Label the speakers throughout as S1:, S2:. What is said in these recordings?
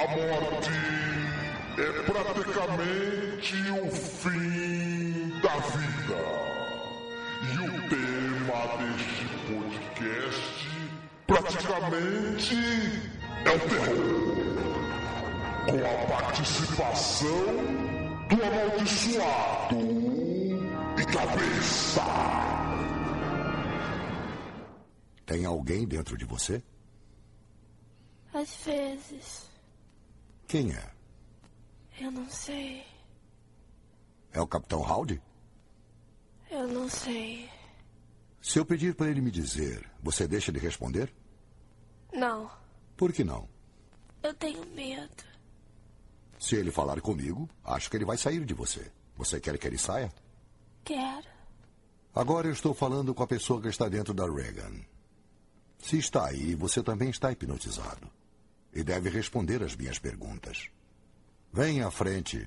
S1: A morte é praticamente o fim da vida. E o tema deste podcast praticamente é o terror. Com a participação do amaldiçoado e cabeça.
S2: Tem alguém dentro de você?
S3: Às vezes.
S2: Quem é?
S3: Eu não sei.
S2: É o Capitão Howdy?
S3: Eu não sei.
S2: Se eu pedir para ele me dizer, você deixa de responder?
S3: Não.
S2: Por que não?
S3: Eu tenho medo.
S2: Se ele falar comigo, acho que ele vai sair de você. Você quer que ele saia?
S3: Quero.
S2: Agora eu estou falando com a pessoa que está dentro da Reagan. Se está aí, você também está hipnotizado. E deve responder as minhas perguntas. Venha à frente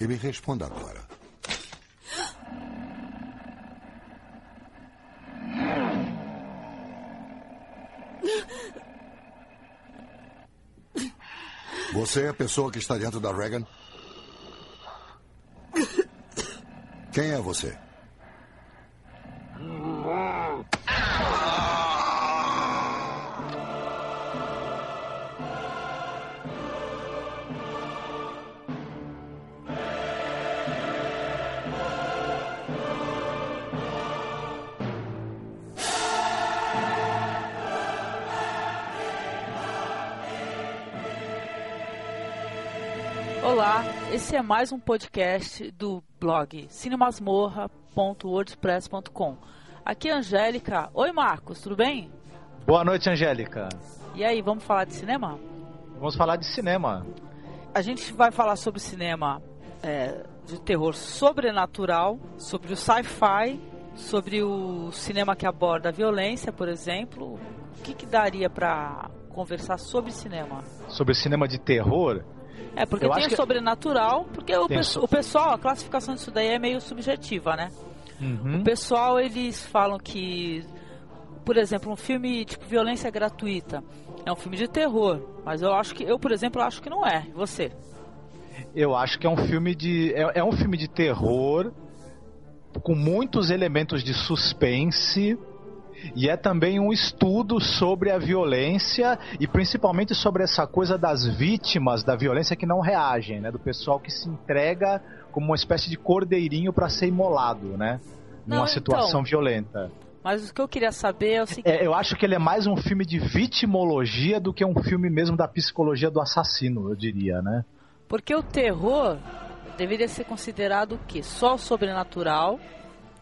S2: e me responda agora. Você é a pessoa que está dentro da Reagan? Quem é você?
S4: Esse é mais um podcast do blog cinemasmorra.wordpress.com. Aqui é a Angélica. Oi, Marcos, tudo bem?
S5: Boa noite, Angélica.
S4: E aí, vamos falar de cinema?
S5: Vamos falar de cinema.
S4: A gente vai falar sobre cinema é, de terror sobrenatural, sobre o sci-fi, sobre o cinema que aborda a violência, por exemplo. O que, que daria para conversar sobre cinema?
S5: Sobre cinema de terror?
S4: É, porque
S5: Eu
S4: tem o
S5: que-
S4: sobrenatural, porque o,
S5: Tem
S4: pesso-
S5: so-
S4: o pessoal, a classificação disso daí é meio subjetiva, né?
S5: Uhum.
S4: O pessoal, eles falam que, por exemplo, um filme tipo Violência Gratuita é um filme de terror, mas eu acho que, eu, por exemplo, acho que não é. E Você?
S5: Eu acho que é um filme de. É, é um filme de terror com muitos elementos de suspense. E é também um estudo sobre a violência e principalmente sobre essa coisa das vítimas da violência que não reagem, né? Do pessoal que se entrega como uma espécie de cordeirinho para ser imolado, né?
S4: Não,
S5: Numa
S4: então.
S5: situação violenta.
S4: Mas o que eu queria saber é o seguinte.
S5: É, eu acho que ele é mais um filme de vitimologia do que um filme mesmo da psicologia do assassino, eu diria, né?
S4: Porque o terror deveria ser considerado o quê? Só o sobrenatural.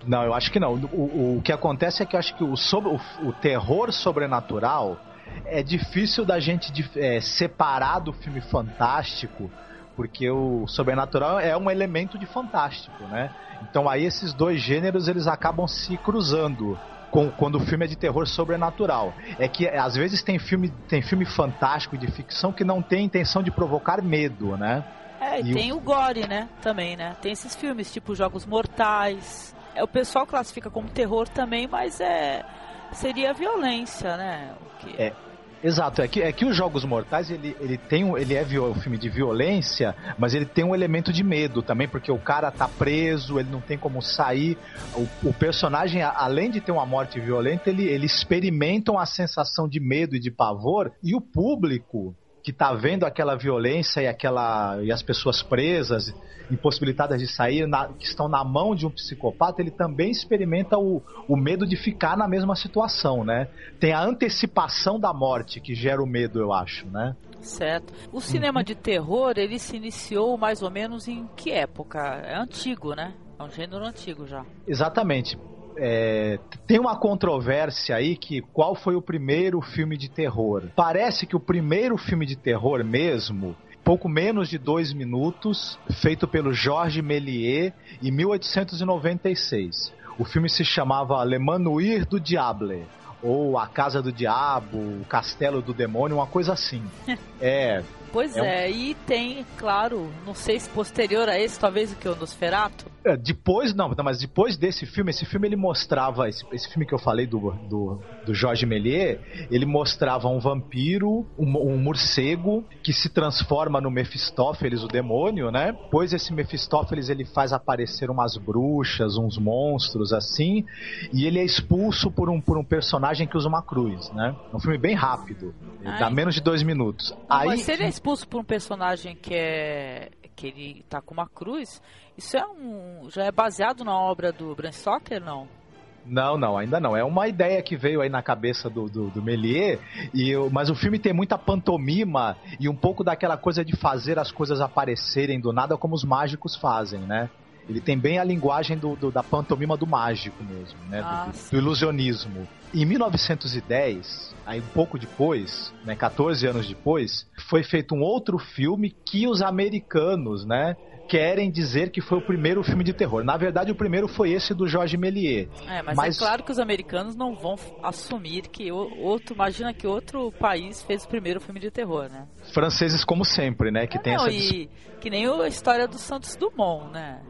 S5: Não, eu acho que não. O, o, o que acontece é que eu acho que o, sobre, o, o terror sobrenatural é difícil da gente é, separar do filme fantástico, porque o sobrenatural é um elemento de fantástico, né? Então aí esses dois gêneros eles acabam se cruzando. com- quando o filme é de terror sobrenatural. É que às vezes tem filme, tem filme fantástico de ficção que não tem intenção de provocar medo, né?
S4: É, e
S5: E o-
S4: tem o gore, né? Também, né? Tem esses filmes, tipo Jogos Mortais. É, o pessoal classifica como terror também, mas é. Seria violência, né? Que...
S5: É. Exato, é que, é que os Jogos Mortais ele, ele tem um, ele é um filme de violência, mas ele tem um elemento de medo também, porque o cara tá preso, ele não tem como sair. O, o personagem, além de ter uma morte violenta, ele, ele experimenta uma sensação de medo e de pavor, e o público que tá vendo aquela violência e aquela e as pessoas presas, impossibilitadas de sair, na- que estão na mão de um psicopata, ele também experimenta o, o medo de ficar na mesma situação, né? Tem a antecipação da morte que gera o medo, eu acho, né?
S4: Certo. O cinema de terror, ele se iniciou mais ou menos em que época? É antigo, né? É um gênero antigo já.
S5: Exatamente. É, tem uma controvérsia aí que qual foi o primeiro filme de terror? Parece que o primeiro filme de terror mesmo, pouco menos de dois minutos, feito pelo Georges Méliès em 1896. O filme se chamava Le Manoir du Diable ou A Casa do Diabo, O Castelo do Demônio, uma coisa assim. É,
S4: Pois
S5: É um-
S4: é, e tem, claro, não sei se posterior a esse, talvez o que o Nosferatu.
S5: É, Depois, não, não, mas depois desse filme, esse filme ele mostrava, esse, esse filme que eu falei do, do, do Jorge Méliès, ele mostrava um vampiro, um, um morcego, que se transforma no Mephistófeles, o demônio, né? Depois esse Mephistófeles ele faz aparecer umas bruxas, uns monstros assim, e ele é expulso por um, por um personagem que usa uma cruz, né? É um filme bem rápido,
S4: Ai.
S5: dá menos de dois minutos.
S4: Não,
S5: Aí,
S4: mas se ele é expulso por um personagem que é. Que ele tá com uma cruz, isso é um. já é baseado na obra do Bram Stoker, não?
S5: Não, não, ainda não. É uma ideia que veio aí na cabeça do, do, do Méliès, e eu- mas o filme tem muita pantomima e um pouco daquela coisa de fazer as coisas aparecerem do nada como os mágicos fazem, né? Ele tem bem a linguagem do, do- da pantomima do mágico mesmo, né? Do-
S4: Ah,
S5: do, do ilusionismo. Em 1910, aí um pouco depois, né, 14 anos depois, foi feito um outro filme que os americanos, né, querem dizer que foi o primeiro filme de terror. Na verdade, o primeiro foi esse do Jorge Méliès.
S4: É, mas,
S5: Mas-
S4: é claro que os americanos não vão assumir que outro. Imagina que outro país fez o primeiro filme de terror, né?
S5: franceses como sempre, né? Que tem
S4: não,
S5: essa
S4: e que nem a história do Santos Dumont, né?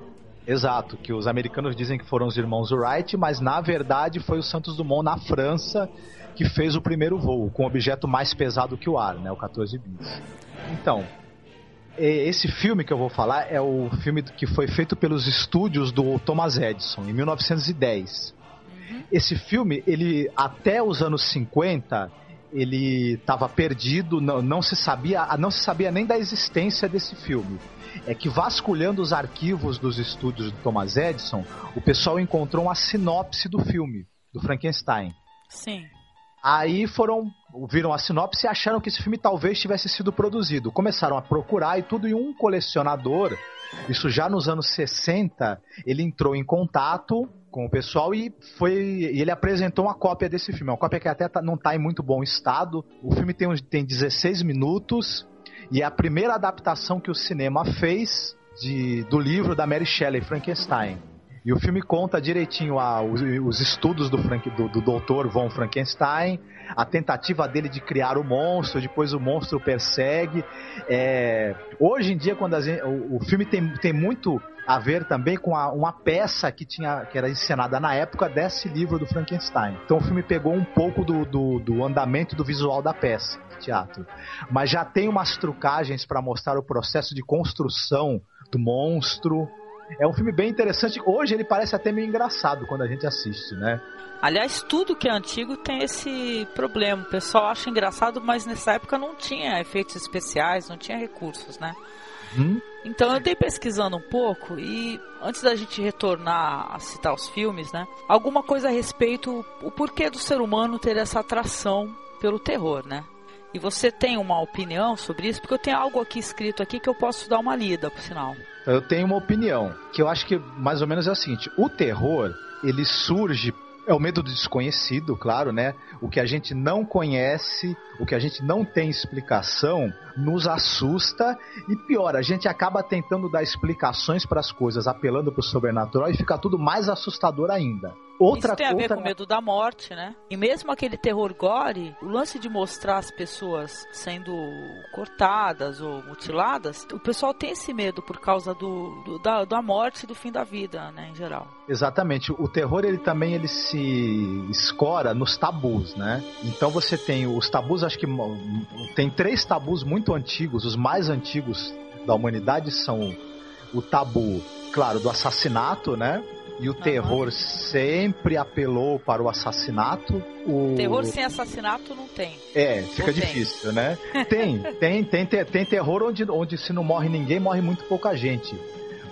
S5: Exato, que os americanos dizem que foram os irmãos Wright, mas na verdade foi o Santos Dumont na França que fez o primeiro voo, com objeto mais pesado que o ar, né? O 14 bis. Então, esse filme que eu vou falar é o filme que foi feito pelos estúdios do Thomas Edison, em 1910. Esse filme, ele até os anos 50, ele estava perdido, não, não se sabia, não se sabia nem da existência desse filme. É que vasculhando os arquivos dos estúdios do Thomas Edison, o pessoal encontrou uma sinopse do filme, do Frankenstein.
S4: Sim.
S5: Aí foram, viram a sinopse e acharam que esse filme talvez tivesse sido produzido. Começaram a procurar e tudo, e um colecionador, isso já nos anos 60, ele entrou em contato com o pessoal e foi e ele apresentou uma cópia desse filme. Uma cópia que até tá- não está em muito bom estado. O filme tem, tem 16 minutos e é a primeira adaptação que o cinema fez de, do livro da Mary Shelley, Frankenstein. E o filme conta direitinho a- os, os estudos do, Frank, do, do Dr. von Frankenstein, a tentativa dele de criar o monstro, depois o monstro persegue. É, hoje em dia, quando o, o filme tem, tem muito a ver também com a- uma peça que, tinha, que era encenada na época desse livro do Frankenstein. Então o filme pegou um pouco do, do, do andamento do visual da peça teatro. Mas já tem umas trucagens para mostrar o processo de construção do monstro. É um filme bem interessante. Hoje ele parece até meio engraçado quando a gente assiste, né?
S4: Aliás, tudo que é antigo tem esse problema. O pessoal acha engraçado, mas nessa época não tinha efeitos especiais, não tinha recursos, né?
S5: Hum?
S4: Então eu dei pesquisando um pouco e antes da gente retornar a citar os filmes, né? Alguma coisa a respeito o porquê do ser humano ter essa atração pelo terror, né? E você tem uma opinião sobre isso? Porque eu tenho algo aqui escrito aqui que eu posso dar uma lida, por sinal.
S5: Eu tenho uma opinião, que eu acho que mais ou menos é o seguinte: o terror, ele surge. É o medo do desconhecido, claro, né? O que a gente não conhece, o que a gente não tem explicação, nos assusta e pior, a gente acaba tentando dar explicações para as coisas, apelando para o sobrenatural e fica tudo mais assustador ainda. Outra
S4: Isso tem a ver
S5: outra
S4: com medo da morte, né? E mesmo aquele terror gore, o lance de mostrar as pessoas sendo cortadas ou mutiladas, o pessoal tem esse medo por causa do, do- da, da morte e do fim da vida, né, em geral.
S5: Exatamente. O terror ele também ele se escora nos tabus, né? Então você tem os tabus, acho que tem três tabus muito antigos, os mais antigos da humanidade são o tabu, claro, do assassinato, né? E o terror sempre apelou para o assassinato. O
S4: Terror sem assassinato não tem.
S5: é, fica
S4: Ou tem?
S5: difícil, né? Tem, tem, tem, tem, tem terror onde, onde se não morre ninguém, morre muito pouca gente.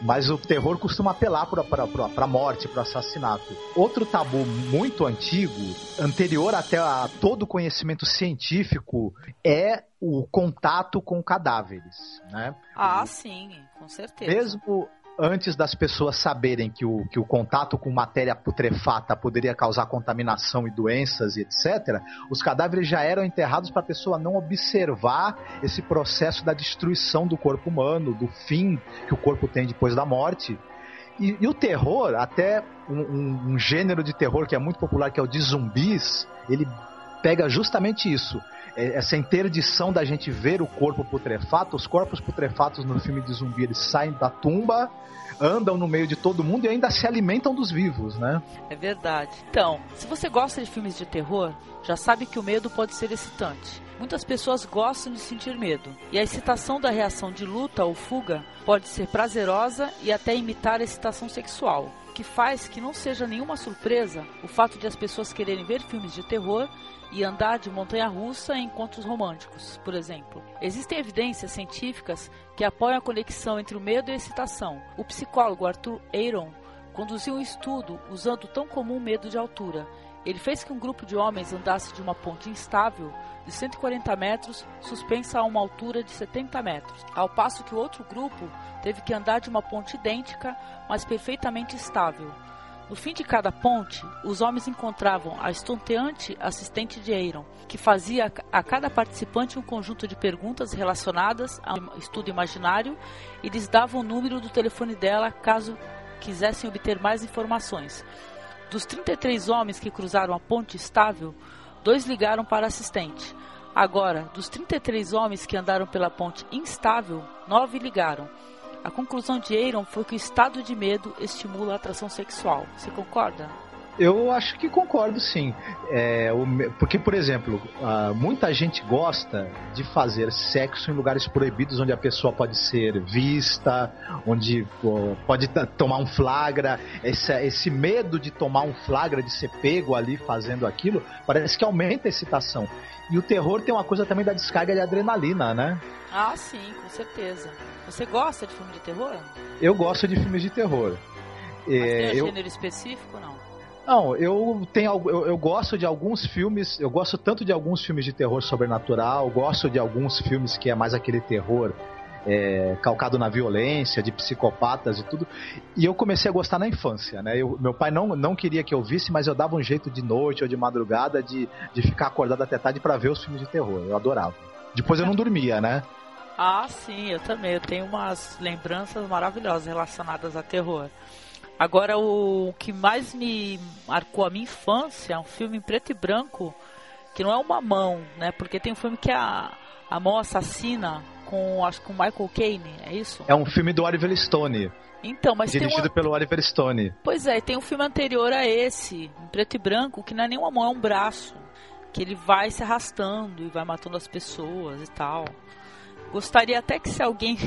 S5: Mas o terror costuma apelar para a morte, para o assassinato. Outro tabu muito antigo, anterior até a todo conhecimento científico, é o contato com cadáveres, né?
S4: Ah, sim, com certeza.
S5: Mesmo antes das pessoas saberem que o, que o contato com matéria putrefata poderia causar contaminação e doenças e etc., os cadáveres já eram enterrados para a pessoa não observar esse processo da destruição do corpo humano, do fim que o corpo tem depois da morte. E, e o terror, até um, um- um gênero de terror que é muito popular, que é o de zumbis, ele pega justamente isso. É, essa interdição da gente ver o corpo putrefato, os corpos putrefatos no filme de zumbi, eles saem da tumba, andam no meio de todo mundo e ainda se alimentam dos vivos, né?
S4: É verdade. Então, se você gosta de filmes de terror, já sabe que o medo pode ser excitante. Muitas pessoas gostam de sentir medo, e a excitação da reação de luta ou fuga pode ser prazerosa e até imitar a excitação sexual, que faz que não seja nenhuma surpresa o fato de as pessoas quererem ver filmes de terror e andar de montanha-russa em encontros românticos, por exemplo. Existem evidências científicas que apoiam a conexão entre o medo e a excitação. O psicólogo Arthur Aaron conduziu um estudo usando o tão comum medo de altura. Ele fez que um grupo de homens andasse de uma ponte instável de 140 metros, suspensa a uma altura de 70 metros, ao passo que o outro grupo teve que andar de uma ponte idêntica, mas perfeitamente estável. No fim de cada ponte, os homens encontravam a estonteante assistente de Aaron, que fazia a cada participante um conjunto de perguntas relacionadas ao estudo imaginário e lhes dava o número do telefone dela caso quisessem obter mais informações. Dos 33 homens que cruzaram a ponte estável, dois ligaram para assistente. Agora, dos 33 homens que andaram pela ponte instável, nove ligaram. A conclusão de Aaron foi que o estado de medo estimula a atração sexual. Você concorda?
S5: Eu acho que concordo sim. É, o, porque, por exemplo, uh, muita gente gosta de fazer sexo em lugares proibidos onde a pessoa pode ser vista, onde uh, pode tomar um flagra. Esse, esse medo de tomar um flagra, de ser pego ali fazendo aquilo, parece que aumenta a excitação. E o terror tem uma coisa também da descarga de adrenalina, né?
S4: Ah, sim, com certeza. Você gosta de filme de terror?
S5: Eu gosto de filmes de terror.
S4: Mas é, tem um eu... gênero específico não?
S5: Não, eu tenho eu, eu, gosto de alguns filmes, eu gosto tanto de alguns filmes de terror sobrenatural, gosto de alguns filmes que é mais aquele terror é, calcado na violência, de psicopatas e tudo. E eu comecei a gostar na infância, né? Eu, meu pai não, não queria que eu visse, mas eu dava um jeito de noite ou de madrugada de, de ficar acordado até tarde para ver os filmes de terror. Eu adorava. Depois eu não dormia, né?
S4: Ah, sim, eu também. Eu tenho umas lembranças maravilhosas relacionadas a terror. Agora, o que mais me marcou a minha infância é um filme em preto e branco, que não é uma mão, né? Porque tem um filme que é a, a mão assassina com, acho que com Michael Caine, é isso?
S5: É um filme do Oliver Stone.
S4: Então, mas
S5: Dirigido
S4: uma...
S5: pelo Oliver Stone.
S4: Pois é, tem um filme anterior a esse, em preto e branco, que não é nenhuma mão, é um braço. Que ele vai se arrastando e vai matando as pessoas e tal. Gostaria até que se alguém,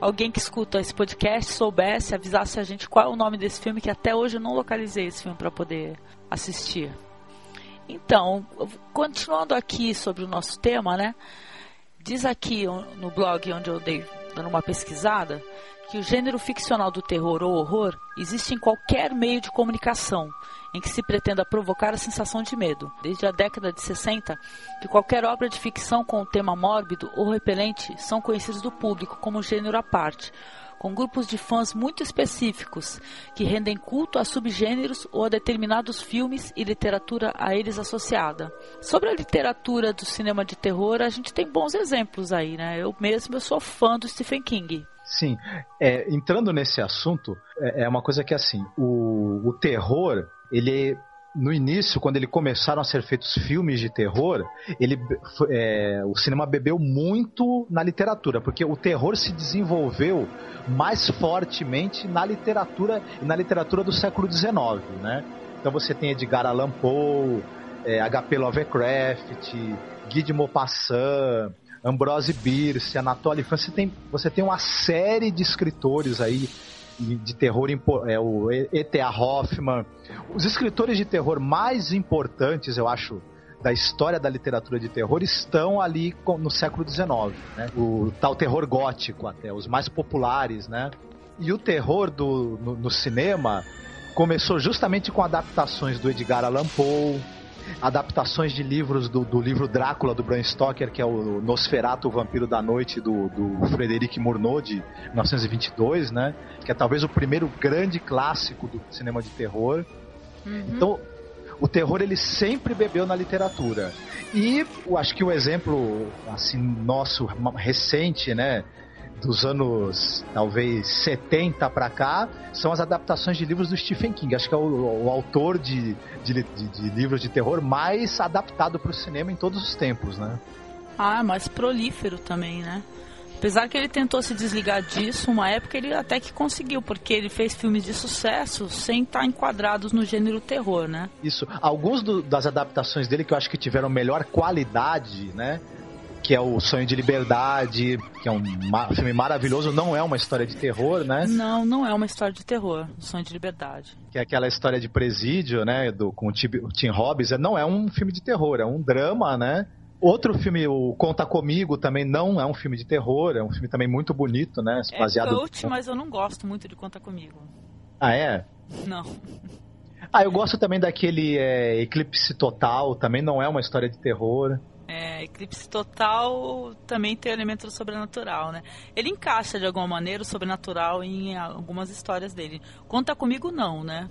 S4: alguém que escuta esse podcast soubesse, avisasse a gente qual é o nome desse filme, que até hoje eu não localizei esse filme para poder assistir. Então, continuando aqui sobre o nosso tema, né? Diz aqui no blog onde eu dei dando uma pesquisada que o gênero ficcional do terror ou horror existe em qualquer meio de comunicação em que se pretenda provocar a sensação de medo. Desde a década de 60, que qualquer obra de ficção com um tema mórbido ou repelente são conhecidos do público como gênero à parte, com grupos de fãs muito específicos que rendem culto a subgêneros ou a determinados filmes e literatura a eles associada. Sobre a literatura do cinema de terror, a gente tem bons exemplos aí, né? Eu mesmo eu sou fã do Stephen King.
S5: Sim, é, entrando nesse assunto, é, é, uma coisa que assim, o, o terror, ele no início, quando ele começaram a ser feitos filmes de terror, ele, é, o cinema bebeu muito na literatura, porque o terror se desenvolveu mais fortemente na literatura na literatura do século XIX, né? Então você tem Edgar Allan Poe, é, H.P. Lovecraft, Guy de Maupassant, Ambrose Bierce, Anatoly Franz, você tem, você tem uma série de escritores aí de terror, é, o E.T.A. Hoffman. Os escritores de terror mais importantes, eu acho, da história da literatura de terror estão ali no século XIX, né? O tal terror gótico até, os mais populares, né? E o terror do, no, no cinema começou justamente com adaptações do Edgar Allan Poe, adaptações de livros do, do, livro Drácula do Bram Stoker, que é o Nosferatu, o Vampiro da Noite do, do Frederic Murnau de 1922, né? Que é talvez o primeiro grande clássico do cinema de terror. Uhum. Então, o terror ele sempre bebeu na literatura. E eu acho que o exemplo assim nosso recente, né, dos anos talvez 70 para cá são as adaptações de livros do Stephen King. Acho que é o, o autor de, de, de, de, livros de terror mais adaptado para o cinema em todos os tempos, né?
S4: Ah, mais prolífero também, né? Apesar que ele tentou se desligar disso, uma época ele até que conseguiu, porque ele fez filmes de sucesso sem estar enquadrados no gênero terror, né?
S5: Isso. Alguns do, das adaptações dele que eu acho que tiveram melhor qualidade, né? Que é o Sonho de Liberdade, que é um filme maravilhoso, não é uma história de terror, né?
S4: Não, não é uma história de terror, Sonho de Liberdade.
S5: Que é aquela história de presídio, né, do, com o Tim Robbins, não é um filme de terror, é um drama, né? Outro filme, o Conta Comigo, também não é um filme de terror, é um filme também muito bonito, né?
S4: É baseado... coach, mas eu não gosto muito de Conta Comigo.
S5: Ah, é?
S4: Não.
S5: Ah, eu gosto também daquele é, Eclipse Total, também não é uma história de terror.
S4: É, Eclipse Total também tem elemento do sobrenatural, né? Ele encaixa de alguma maneira o sobrenatural em algumas histórias dele. Conta comigo não, né?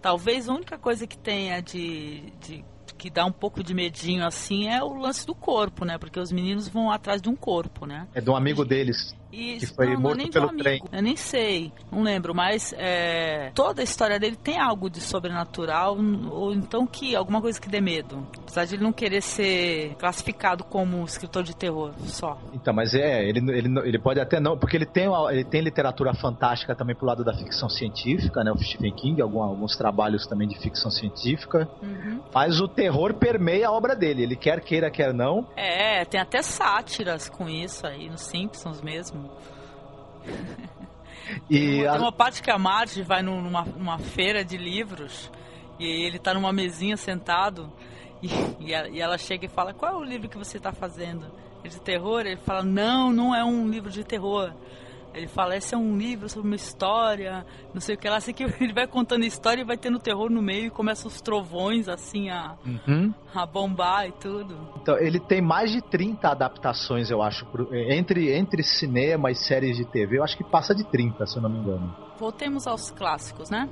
S4: Talvez a única coisa que tenha de, de que dá um pouco de medinho assim é o lance do corpo, né? Porque os meninos vão atrás de um corpo, né?
S5: É de um amigo deles. Isso, que foi não, morto não pelo trem.
S4: Eu nem sei, não lembro, mas é, toda a história dele tem algo de sobrenatural, ou então que alguma coisa que dê medo. Apesar de ele não querer ser classificado como escritor de terror só.
S5: Então, mas é, ele, ele, ele pode até não, porque ele tem, ele tem literatura fantástica também pro lado da ficção científica, né? O Stephen King, algum, alguns trabalhos também de ficção científica. Uhum. Mas o terror permeia a obra dele. Ele quer queira, quer não.
S4: É, tem até sátiras com isso aí, nos Simpsons mesmo. E uma parte que a Marge vai numa, numa feira de livros e ele tá numa mesinha sentado e, e, ela chega e fala: Qual é o livro que você está fazendo? É de terror? Ele fala: Não, não é um livro de terror. Ele fala, esse é um livro sobre uma história, não sei o que lá. Sei que ele vai contando história e vai tendo terror no meio e começa os trovões, assim, a, uhum. a bombar e tudo.
S5: Então, ele tem mais de 30 adaptações, eu acho, entre, entre cinema e séries de TV. Eu acho que passa de 30, se eu não me engano.
S4: Voltemos aos clássicos, né?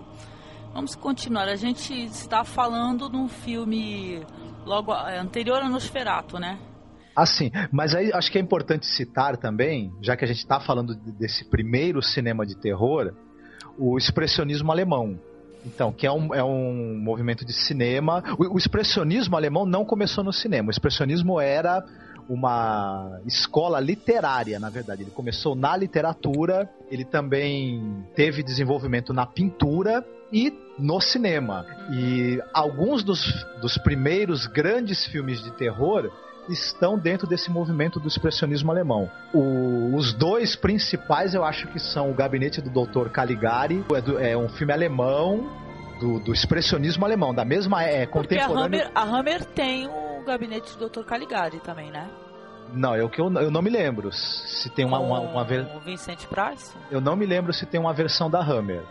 S4: Vamos continuar. A gente está falando de um filme logo é, anterior a Nosferatu, né?
S5: Assim, mas aí acho que é importante citar também, já que a gente está falando desse primeiro cinema de terror, o expressionismo alemão. Então, que é um, é um movimento de cinema. O, o expressionismo alemão não começou no cinema. O expressionismo era uma escola literária, na verdade. Ele começou na literatura, ele também teve desenvolvimento na pintura e no cinema. E alguns dos, dos primeiros grandes filmes de terror estão dentro desse movimento do expressionismo alemão. O, os dois principais eu acho que são o Gabinete do Dr. Caligari, é, do, é um filme alemão do, do, expressionismo alemão, da mesma é contemporânea.
S4: A Hammer, a Hammer tem o Gabinete do Dr. Caligari também, né?
S5: Não, é o que eu, eu não me lembro se tem uma, uma, uma,
S4: O Vincent Price?
S5: Eu não me lembro se tem uma versão da Hammer.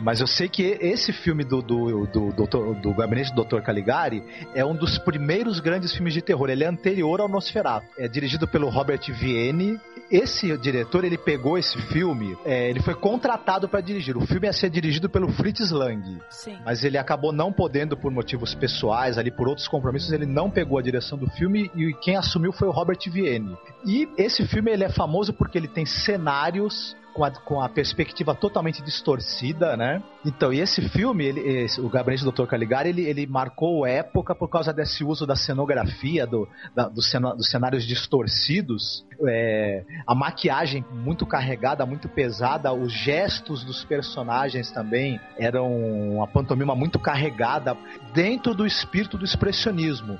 S5: Mas eu sei que esse filme do, do, do, do, do Gabinete do Dr. Caligari é um dos primeiros grandes filmes de terror. Ele é anterior ao Nosferatu. É dirigido pelo Robert Vienne. Esse diretor, ele pegou esse filme, é, ele foi contratado para dirigir. O filme ia ser dirigido pelo Fritz Lang.
S4: Sim.
S5: Mas ele acabou não podendo, por motivos pessoais, ali por outros compromissos, ele não pegou a direção do filme e quem assumiu foi o Robert Vienne. E esse filme ele é famoso porque ele tem cenários com a, com a perspectiva totalmente distorcida, né? Então, e esse filme, ele, esse, o Gabinete do Dr. Caligari, ele, ele marcou época por causa desse uso da cenografia, do, da, do cenários distorcidos, é, a maquiagem muito carregada, muito pesada, os gestos dos personagens também eram uma pantomima muito carregada dentro do espírito do expressionismo.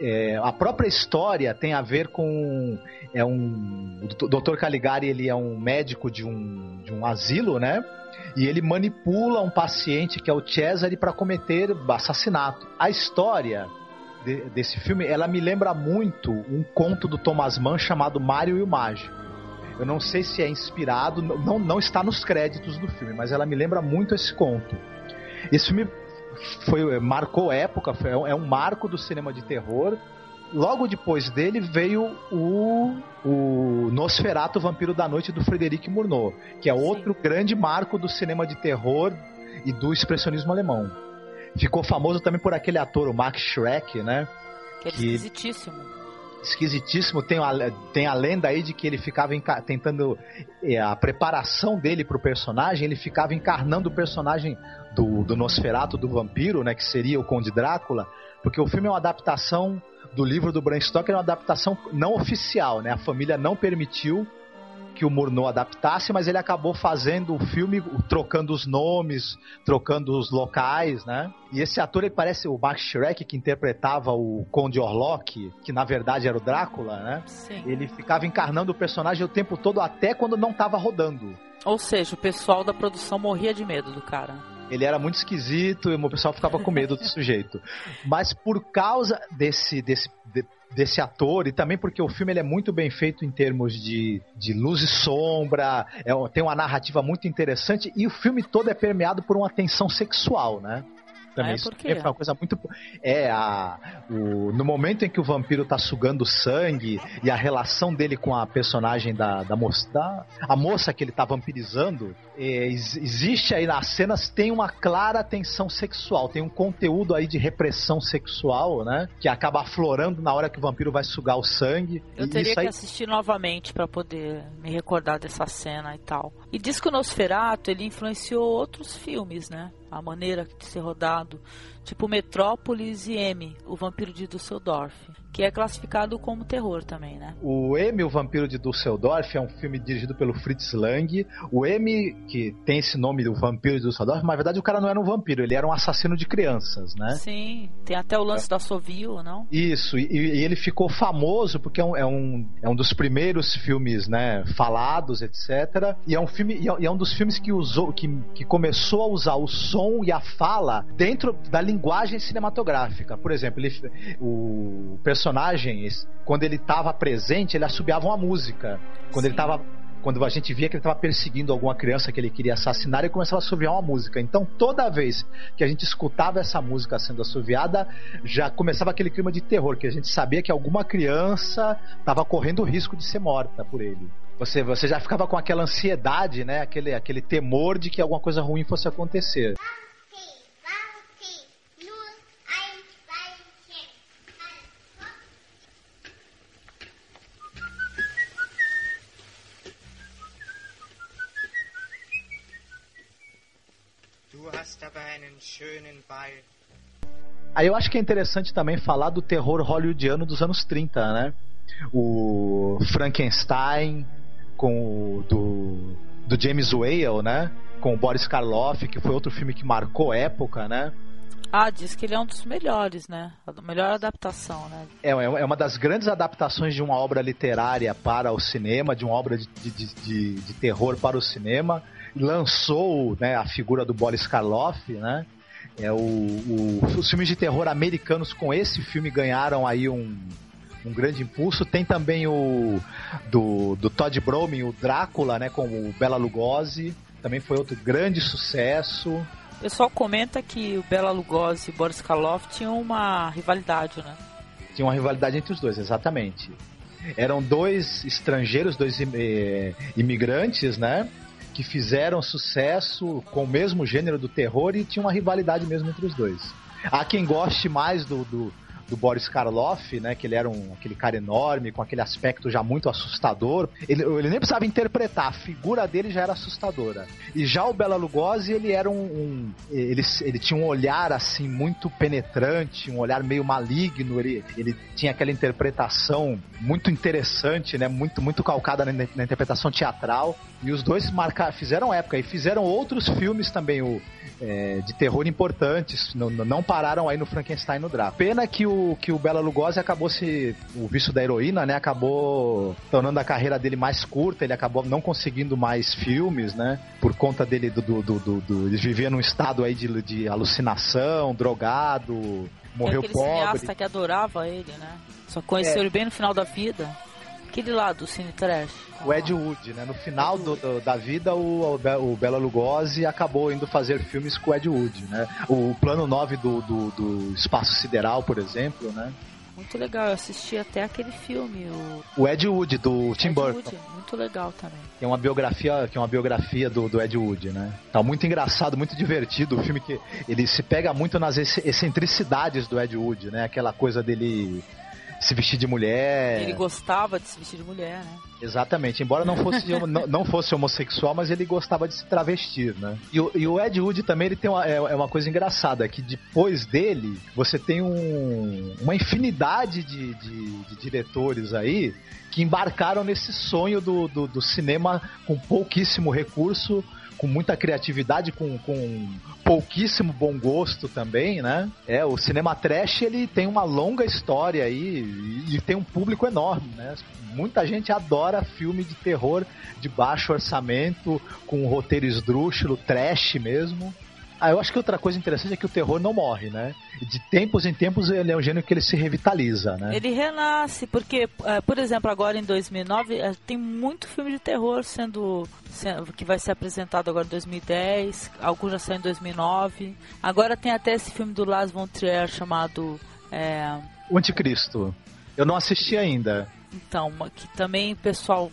S5: É, a própria história tem a ver com é um o Dr. Caligari ele é um médico de um, de um asilo, né? E ele manipula um paciente que é o Cesare para cometer assassinato. A história de, desse filme, ela me lembra muito um conto do Thomas Mann chamado Mário e o Mágico. Eu não sei se é inspirado, não, não está nos créditos do filme, mas ela me lembra muito esse conto. Esse filme foi marcou época, foi, é um marco do cinema de terror logo depois dele veio o, o Vampiro da Noite, do Frederic Murnau, que é outro Sim. grande marco do cinema de terror e do expressionismo alemão. Ficou famoso também por aquele ator, o Max Schreck, né?
S4: Que é esquisitíssimo.
S5: esquisitíssimo. Tem a, tem a lenda aí de que ele ficava tentando. É, a preparação dele pro personagem, ele ficava encarnando o personagem do, do Nosferato, do vampiro, né? Que seria o Conde Drácula. Porque o filme é uma adaptação do livro do Bram Stoker, é uma adaptação não oficial, né? A família não permitiu que o Murnau adaptasse, mas ele acabou fazendo o filme, trocando os nomes, trocando os locais, né? E esse ator, ele parece o Max Schreck, que interpretava o Conde Orlok, que na verdade era o Drácula, né?
S4: Sim.
S5: Ele ficava encarnando o personagem o tempo todo, até quando não estava rodando.
S4: Ou seja, o pessoal da produção morria de medo do cara.
S5: Ele era muito esquisito e o pessoal ficava com medo do sujeito. Mas por causa desse, desse, desse ator e também porque o filme ele é muito bem feito em termos de, de luz e sombra, é, tem uma narrativa muito interessante e o filme todo é permeado por uma tensão sexual, né?
S4: Também ah, é é
S5: uma coisa muito é a o, no momento em que o vampiro tá sugando sangue e a relação dele com a personagem da, da moça da, a moça que ele tá vampirizando é, existe aí nas cenas tem uma clara tensão sexual tem um conteúdo aí de repressão sexual né que acaba aflorando na hora que o vampiro vai sugar o sangue.
S4: Eu teria aí... que assistir novamente para poder me recordar dessa cena e tal. E diz que o Nosferatu ele influenciou outros filmes né a maneira de ser rodado, tipo Metrópolis e M, o Vampiro de Düsseldorf que é classificado como terror também, né?
S5: O M, o Vampiro de Düsseldorf, é um filme dirigido pelo Fritz Lang. O M, que tem esse nome do Vampiro de Düsseldorf, mas na verdade o cara não era um vampiro, ele era um assassino de crianças, né?
S4: Sim, tem até o lance é. da Sovil, não?
S5: Isso, e, e, ele ficou famoso porque é um, é, um, é um dos primeiros filmes, né, falados, etc. E é um filme, é, e é um dos filmes que usou, que, que começou a usar o som e a fala dentro da linguagem cinematográfica. Por exemplo, ele, o personagem personagem, quando ele estava presente, ele assobiava uma música. Quando Sim. ele estava quando a gente via que ele estava perseguindo alguma criança que ele queria assassinar, ele começava a assoviar uma música. Então, toda vez que a gente escutava essa música sendo assoviada, já começava aquele clima de terror, que a gente sabia que alguma criança estava correndo o risco de ser morta por ele. Você, você já ficava com aquela ansiedade, né? Aquele, aquele temor de que alguma coisa ruim fosse acontecer. Aí eu acho que é interessante também falar do terror hollywoodiano dos anos 30, né? O Frankenstein com o do, do James Whale, né? Com o Boris Karloff, que foi outro filme que marcou época, né?
S4: Ah, diz que ele é um dos melhores, né? A melhor adaptação, né?
S5: É, é uma das grandes adaptações de uma obra literária para o cinema, de uma obra de, de, de, de terror para o cinema lançou né, a figura do Boris Karloff, né? É o, o, os filmes de terror americanos com esse filme ganharam aí um, um grande impulso. Tem também o do, do Todd Browning, o Drácula, né, com o Bela Lugosi, também foi outro grande sucesso.
S4: O pessoal comenta que o Bela Lugosi e o Boris Karloff tinham uma rivalidade, né?
S5: Tinha uma rivalidade entre os dois, exatamente. Eram dois estrangeiros, dois eh, imigrantes, né? Que fizeram sucesso com o mesmo gênero do terror e tinha uma rivalidade mesmo entre os dois. Há quem goste mais do, do do Boris Karloff, né? Que ele era um, aquele cara enorme, com aquele aspecto já muito assustador. Ele, ele nem precisava interpretar, a figura dele já era assustadora. E já o Bela Lugosi, ele era um. um ele, ele tinha um olhar assim muito penetrante, um olhar meio maligno. Ele, ele tinha aquela interpretação muito interessante, né? Muito, muito calcada na, na interpretação teatral. E os dois marcaram, fizeram época e fizeram outros filmes também. O, é, de terror importantes, não, não pararam aí no Frankenstein no Drácula. Pena que o, que o Bela Lugosi acabou se. O vício da heroína, né? Acabou tornando a carreira dele mais curta, ele acabou não conseguindo mais filmes, né? Por conta dele do. do, do, do, ele vivia num estado aí de, de alucinação, drogado, morreu
S4: Tem
S5: pobre.
S4: cineasta que adorava ele, né? Só conheceu é. ele bem no final da vida. Aquele lá do Cine Trash.
S5: O Ed Wood, né? No final do, do, da vida, o, o Bela Lugosi acabou indo fazer filmes com o Ed Wood, né? O plano 9 do, do, do Espaço Sideral, por exemplo, né?
S4: Muito legal, eu assisti até aquele filme,
S5: o... O Ed Wood, do Tim Ed Burton. Wood,
S4: muito legal também.
S5: Que é uma biografia, que é uma biografia do, do Ed Wood, né? Tá muito engraçado, muito divertido o filme que ele se pega muito nas excentricidades do Ed Wood, né? Aquela coisa dele se vestir de mulher.
S4: Ele gostava de se vestir de mulher, né?
S5: Exatamente, embora não fosse, não, não, fosse homossexual, mas ele gostava de se travestir, né? E o, e o Ed Wood também ele tem uma, é, é, uma coisa engraçada, que depois dele, você tem um, uma infinidade de, de, de diretores aí que embarcaram nesse sonho do, do, do cinema com pouquíssimo recurso, com muita criatividade, com, com pouquíssimo bom gosto também, né? É, o cinema trash ele tem uma longa história aí e, e tem um público enorme, né? Muita gente adora filme de terror de baixo orçamento, com roteiro esdrúxulo, trash mesmo. Ah, eu acho que outra coisa interessante é que o terror não morre, né? De tempos em tempos ele é um gênero que ele se revitaliza, né?
S4: Ele renasce, porque, é, por exemplo, agora em 2009 é, tem muito filme de terror sendo, sendo, que vai ser apresentado agora em 2010, alguns já saem em 2009. Agora tem até esse filme do Lars von Trier chamado é...
S5: O Anticristo. Eu não assisti ainda.
S4: Então, que também pessoal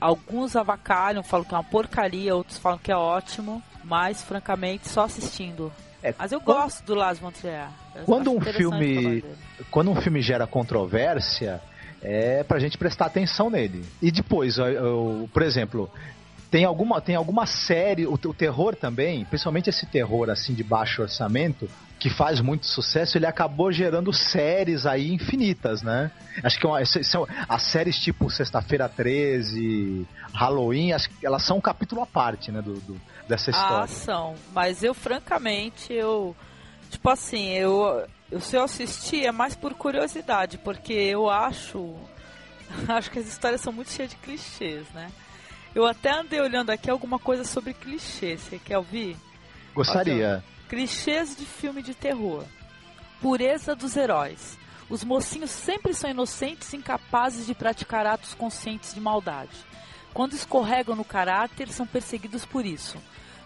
S4: alguns avacalham, falam que é uma porcaria, outros falam que é ótimo mas francamente só assistindo. É, mas eu quando, gosto do Las von Trier.
S5: Quando um filme, quando um filme gera controvérsia, é pra gente prestar atenção nele. E depois, eu, eu, por exemplo, tem alguma, tem alguma série, o, o, terror também, principalmente esse terror assim de baixo orçamento, que faz muito sucesso, ele acabou gerando séries aí infinitas, né? Acho que é uma, são, as séries tipo Sexta-feira 13, Halloween, acho que elas são um capítulo à parte, né, do, do dessa história.
S4: Ah, são. Mas eu, francamente, eu. Tipo assim, eu. eu se eu assistir é mais por curiosidade, porque eu acho. Acho que as histórias são muito cheias de clichês, né? Eu até andei olhando aqui alguma coisa sobre clichês. Você quer ouvir?
S5: Gostaria.
S4: Clichês de filme de terror. Pureza dos heróis. Os mocinhos sempre são inocentes e incapazes de praticar atos conscientes de maldade. Quando escorregam no caráter, são perseguidos por isso.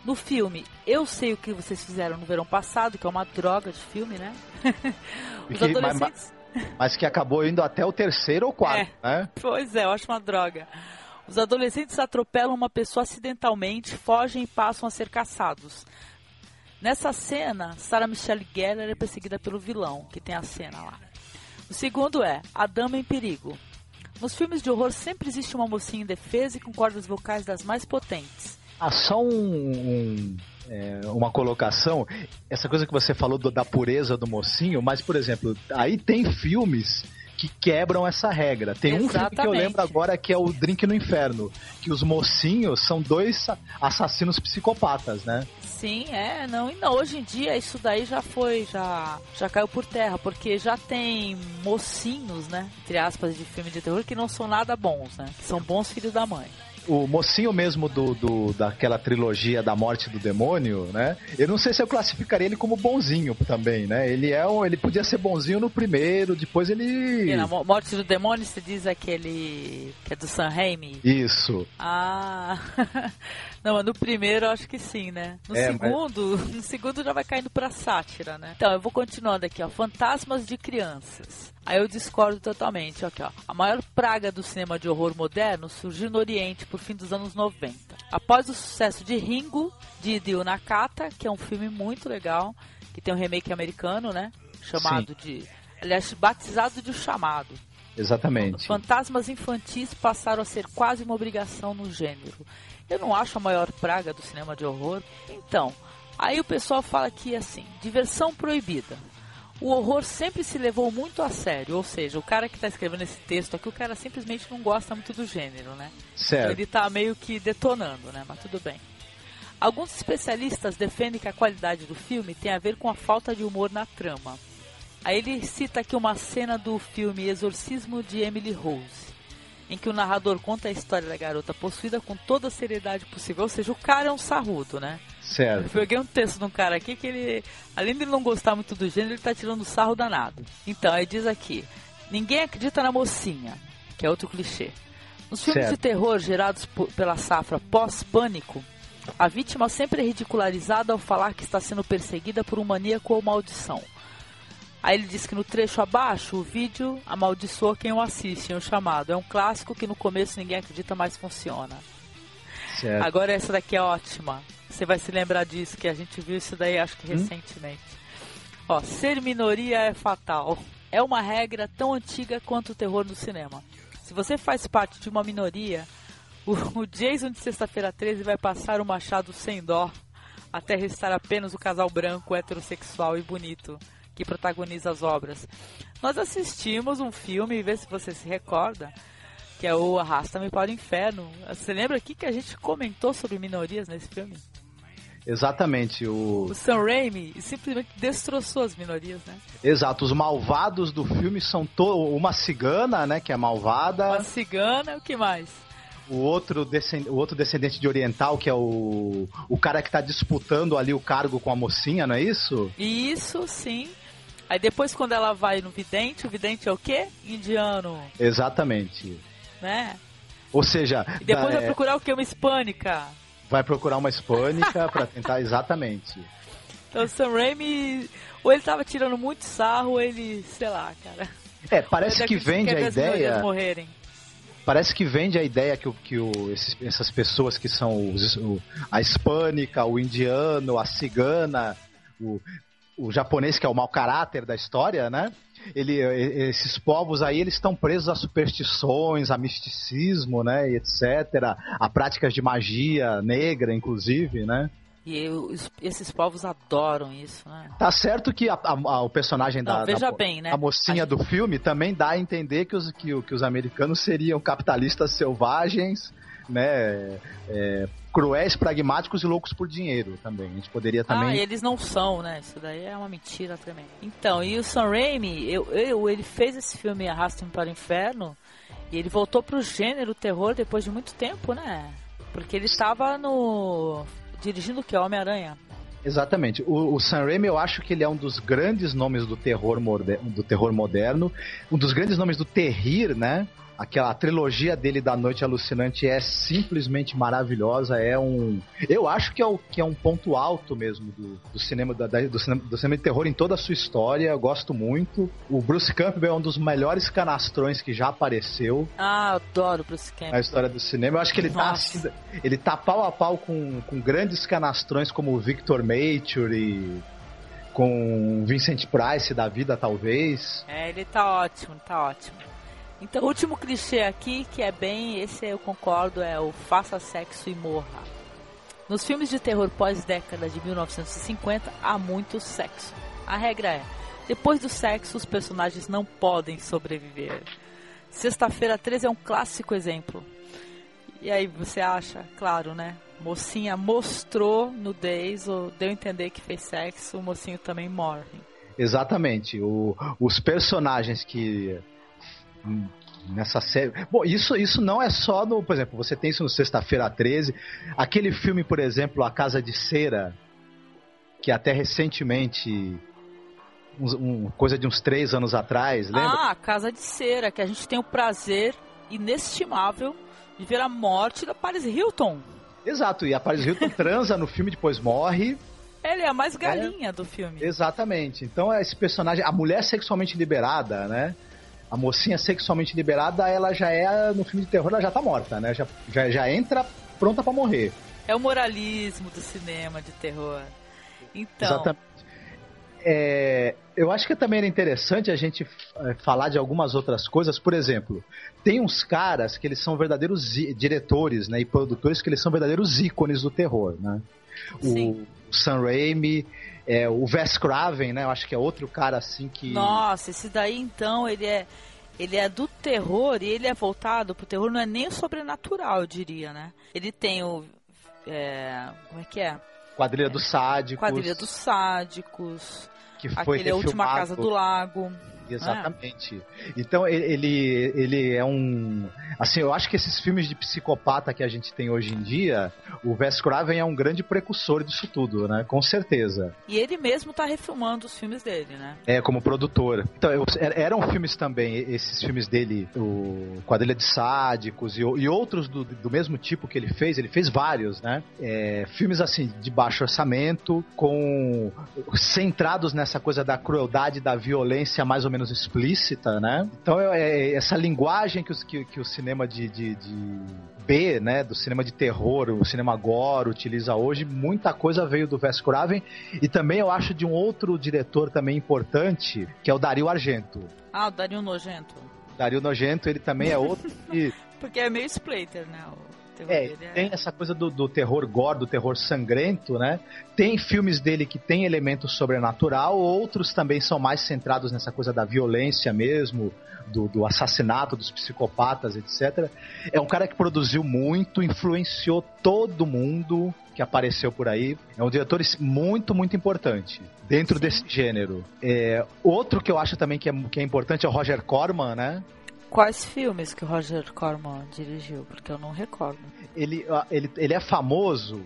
S4: No filme, eu sei o que vocês fizeram no verão passado, que é uma droga de filme, né?
S5: Os que, adolescentes. Mas, mas, que acabou indo até o terceiro ou quarto, é, né?
S4: Pois é, eu acho uma droga. Os adolescentes atropelam uma pessoa acidentalmente, fogem e passam a ser caçados. Nessa cena, Sarah Michelle Gellar é perseguida pelo vilão, que tem a cena lá. O segundo é A Dama em Perigo. Nos filmes de horror sempre existe uma mocinha indefesa e com cordas vocais das mais potentes.
S5: Ah, só um, um é, uma colocação. Essa coisa que você falou do, da pureza do mocinho, mas, por exemplo, aí tem filmes que quebram essa regra. Tem Exatamente. um filme que eu lembro agora que é o Drink no Inferno, que os mocinhos são dois assassinos psicopatas, né?
S4: Sim, é, não, e não, hoje em dia isso daí já foi, já, já caiu por terra, porque já tem mocinhos, né, entre aspas, de filme de terror que não são nada bons, né, que são bons filhos da mãe
S5: o mocinho mesmo do, do, daquela trilogia da morte do demônio, né? Eu não sei se eu classificaria ele como bonzinho também, né? Ele é um, ele podia ser bonzinho no primeiro, depois ele.
S4: E na morte do demônio se diz aquele que é do San Raimi.
S5: Isso.
S4: Ah. Não, no primeiro eu acho que sim, né? No é, segundo, mas... no segundo já vai caindo pra sátira, né? Então, eu vou continuando aqui, ó. Fantasmas de crianças. Aí eu discordo totalmente. Aqui, ó. A maior praga do cinema de horror moderno surgiu no Oriente por fim dos anos 90. Após o sucesso de Ringo, de Hideo Nakata, que é um filme muito legal, que tem um remake americano, né? Chamado Sim. de. Aliás, batizado de O Chamado.
S5: Exatamente.
S4: Fantasmas infantis passaram a ser quase uma obrigação no gênero. Eu não acho a maior praga do cinema de horror. Então, aí o pessoal fala que assim, diversão proibida. O horror sempre se levou muito a sério, ou seja, o cara que está escrevendo esse texto aqui, o cara simplesmente não gosta muito do gênero, né?
S5: Certo.
S4: Ele está meio que detonando, né? Mas tudo bem. Alguns especialistas defendem que a qualidade do filme tem a ver com a falta de humor na trama. Aí ele cita aqui uma cena do filme Exorcismo de Emily Rose em que o narrador conta a história da garota possuída com toda a seriedade possível. Ou seja, o cara é um sarrudo, né?
S5: Certo.
S4: Eu peguei um texto de um cara aqui que ele, além de não gostar muito do gênero, ele tá tirando sarro danado. Então, aí diz aqui: ninguém acredita na mocinha, que é outro clichê. Nos filmes certo. de terror gerados pela safra pós-pânico, a vítima sempre é ridicularizada ao falar que está sendo perseguida por um maníaco ou maldição. Aí ele diz que no trecho abaixo, o vídeo amaldiçoa quem o assiste, é um chamado. É um clássico que no começo ninguém acredita, mas funciona.
S5: Certo.
S4: Agora essa daqui é ótima. Você vai se lembrar disso, que a gente viu isso daí acho que hum? recentemente. Ó, ser minoria é fatal. é uma regra tão antiga quanto o terror no cinema. Se você faz parte de uma minoria, o, o Jason de Sexta-feira 13 vai passar o machado sem dó até restar apenas o casal branco, heterossexual e bonito que protagoniza as obras. Nós assistimos um filme, vê se você se recorda, que é o Arrasta-me para o Inferno. Você lembra aqui que a gente comentou sobre minorias nesse filme?
S5: Exatamente, o...
S4: O Sam Raimi simplesmente destroçou as minorias, né?
S5: Exato, os malvados do filme são to... uma cigana, né, que é malvada.
S4: Uma cigana, o que mais?
S5: O outro, descend... o outro descendente de oriental, que é o, o cara que tá disputando ali o cargo com a mocinha, não é isso?
S4: Isso, sim. Aí depois quando ela vai no vidente, o vidente é o quê? Indiano.
S5: Exatamente.
S4: Né?
S5: Ou seja...
S4: E depois
S5: é...
S4: vai procurar o quê? Uma hispânica
S5: vai procurar uma hispânica para tentar exatamente.
S4: Então o Sam Raimi, ou ele tava tirando muito sarro, ou ele, sei lá, cara.
S5: É, parece que vende a ideia.
S4: Morrerem.
S5: Parece que vende a ideia que, que o, esses, essas pessoas que são os, o, a hispânica, o indiano, a cigana, o, o japonês que é o mau caráter da história, né? ele, esses povos aí eles estão presos a superstições, a misticismo, né, e etc, a práticas de magia negra, inclusive, né?
S4: E eu, esses povos adoram isso, né?
S5: Tá certo que a, a, o personagem
S4: Não,
S5: da,
S4: veja
S5: da
S4: bem, né?
S5: a mocinha a do filme também dá a entender que os, que, que os americanos seriam capitalistas selvagens, né? É, cruéis, pragmáticos e loucos por dinheiro também. A gente poderia também.
S4: Ah, eles não são, né? Isso daí é uma mentira também. Então, e o Sam Raimi, eu, eu, ele fez esse filme Arrasta-me para o Inferno e ele voltou pro gênero terror depois de muito tempo, né? Porque ele estava no. dirigindo o que? Homem-Aranha.
S5: Exatamente. O, o, Sam Raimi, eu acho que ele é um dos grandes nomes do terror, moderno, do terror moderno, um dos grandes nomes do terrir, né? Aquela trilogia dele da Noite Alucinante é simplesmente maravilhosa. É um. Eu acho que é, o, que é um ponto alto mesmo do, do cinema, da, do, cinema, do cinema de terror em toda a sua história. Eu gosto muito. O Bruce Campbell é um dos melhores canastrões que já apareceu.
S4: Ah, adoro Bruce Campbell.
S5: Na história do cinema. Eu acho que ele tá Nossa. tá ele tá pau a pau com, com grandes canastrões como o Victor Mature e com Vincent Price da vida, talvez.
S4: É, ele tá ótimo, tá ótimo. Então, o último clichê aqui, que é bem, esse eu concordo, é o faça sexo e morra. Nos filmes de terror pós-década de 1950, há muito sexo. A regra é: depois do sexo, os personagens não podem sobreviver. Sexta-feira 13 é um clássico exemplo. E aí você acha, claro, né? Mocinha mostrou nudez ou deu a entender que fez sexo, o mocinho também morre.
S5: Exatamente. O, os personagens que nessa série. Bom, isso, isso não é só no. Por exemplo, você tem isso no Sexta-feira 13. Aquele filme, por exemplo, A Casa de Cera, que até recentemente. Um, um, coisa de uns três anos atrás, lembra?
S4: Ah, Casa de Cera, que a gente tem o prazer inestimável de ver a morte da Paris Hilton.
S5: Exato, e a Paris Hilton transa no filme, depois morre.
S4: Ele é a mais galinha é, do filme.
S5: Exatamente. Então, esse personagem, a mulher sexualmente liberada, né? A mocinha sexualmente liberada, ela já é, no filme de terror, ela já tá morta, né? Já, já, já entra pronta para morrer.
S4: É o moralismo do cinema de terror. Então.
S5: Exatamente. É, eu acho que também era interessante a gente é, falar de algumas outras coisas. Por exemplo, tem uns caras que eles são verdadeiros diretores né, e produtores que eles são verdadeiros ícones do terror. Né? O, o Sam Raimi, é, o Wes Craven, né? Eu acho que é outro cara assim que.
S4: Nossa, esse daí então, ele é. Ele é do terror e ele é voltado pro terror, não é nem o sobrenatural, eu diria, né? Ele tem o. É, como é que é?
S5: Quadrilha dos Sádicos.
S4: Quadrilha dos Sádicos. Que foi aquele A Última Casa do Lago.
S5: Exatamente. É. Então ele, ele é um. Assim, eu acho que esses filmes de psicopata que a gente tem hoje em dia, o Wes Craven é um grande precursor disso tudo, né? Com certeza.
S4: E ele mesmo tá refilmando os filmes dele, né?
S5: É, como produtor. Então, eu, er, eram filmes também, esses filmes dele, o Quadrilha de Sádicos e, e outros do, do mesmo tipo que ele fez, ele fez vários, né? É, filmes assim, de baixo orçamento, com centrados nessa coisa da crueldade, da violência mais ou menos explícita, né? Então, é, essa linguagem que, os, que, que o cinema cinema de, de, de B, né, do cinema de terror, o cinema gore utiliza hoje, muita coisa veio do Wes Craven e também eu acho de um outro diretor também importante, que é o Dario Argento.
S4: Ah, o Dario Nojento.
S5: Dario Nojento, ele também é outro que...
S4: Porque é meio splater, né?
S5: É, é, tem essa coisa do, do, terror gore, do terror sangrento, né? Tem filmes dele que tem elemento sobrenatural, outros também são mais centrados nessa coisa da violência mesmo, do, do, assassinato dos psicopatas, etc. É um cara que produziu muito, influenciou todo mundo que apareceu por aí. É um diretor muito, muito importante dentro Sim. desse gênero. É, outro que eu acho também que é, que é importante é o Roger Corman, né?
S4: Quais filmes que o Roger Corman dirigiu? Porque eu não recordo.
S5: Ele, ele, ele é famoso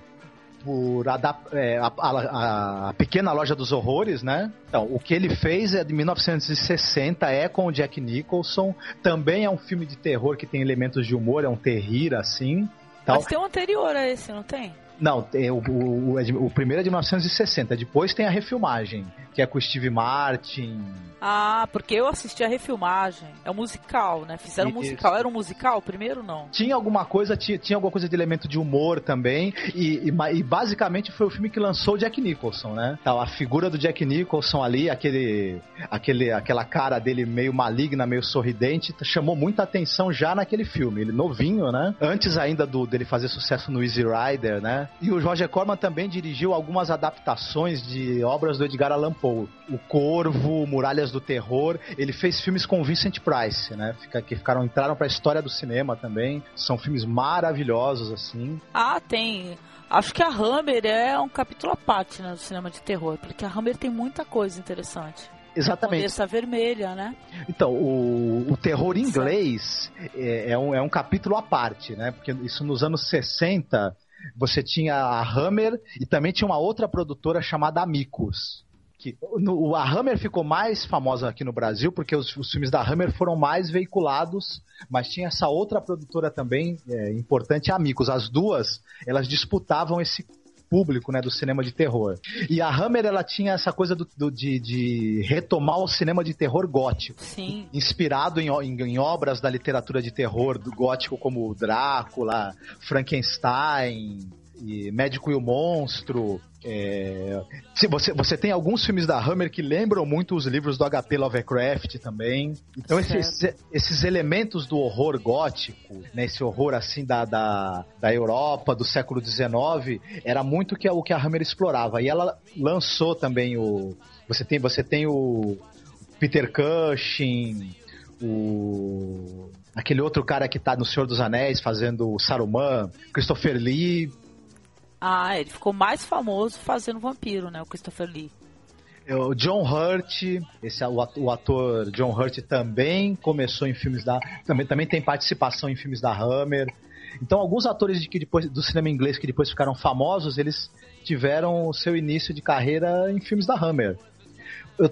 S5: por adap é, a, a, a, Pequena Loja dos Horrores, né? Então, o que ele fez é de 1960, é com o Jack Nicholson. Também é um filme de terror que tem elementos de humor, é um terrir assim.
S4: Tal. Mas tem um anterior a esse, não tem?
S5: Não, é, o, o, o, o, primeiro é de 1960, depois tem a refilmagem, que é com o Steve Martin.
S4: Ah, porque eu assisti a refilmagem. É um musical, né? Fizeram um musical. Era um musical primeiro não?
S5: Tinha alguma coisa, tinha, tinha alguma coisa de elemento de humor também. E, e, e, basicamente foi o filme que lançou o Jack Nicholson, né? Então, a figura do Jack Nicholson ali, aquele, aquele, aquela cara dele meio maligna, meio sorridente, chamou muita atenção já naquele filme. Ele novinho, né? Antes ainda do dele fazer sucesso no Easy Rider, né? E o Roger Corman também dirigiu algumas adaptações de obras do Edgar Allan Poe. O Corvo, Muralhas do Terror. Ele fez filmes com Vincent Price, né? Que ficaram entraram para a história do cinema também. São filmes maravilhosos assim.
S4: Ah, tem. Acho que a Hammer é um capítulo à parte né, do cinema de terror, porque a Hammer tem muita coisa interessante.
S5: Exatamente.
S4: Essa vermelha, né?
S5: Então, o, o terror inglês é, é, um, é um capítulo à parte, né? Porque isso nos anos 60 você tinha a Hammer e também tinha uma outra produtora chamada Amicus. Que, no, a Hammer ficou mais famosa aqui no Brasil porque os, os, filmes da Hammer foram mais veiculados, mas tinha essa outra produtora também é, importante, a Amicus. As duas, elas disputavam esse público, né, do cinema de terror. E a Hammer, ela tinha essa coisa do, do de, de, retomar o cinema de terror gótico.
S4: Sim.
S5: Inspirado em, em, em, obras da literatura de terror do gótico como Drácula, Frankenstein, e Médico e o Monstro, é, você, você tem alguns filmes da Hammer que lembram muito os livros do HP Lovecraft também. Então esses, esses elementos do horror gótico, né, esse horror assim da, da, da Europa do século XIX, era muito que, o que a Hammer explorava. E ela lançou também o. Você tem, você tem o Peter Cushing, o aquele outro cara que tá no Senhor dos Anéis fazendo o Saruman, Christopher Lee,
S4: ah, ele ficou mais famoso fazendo vampiro, né? O Christopher Lee.
S5: É, o John Hurt, esse é o ator John Hurt também começou em filmes da também também tem participação em filmes da Hammer. Então alguns atores de que depois do cinema inglês que depois ficaram famosos, eles tiveram o seu início de carreira em filmes da Hammer. Eu,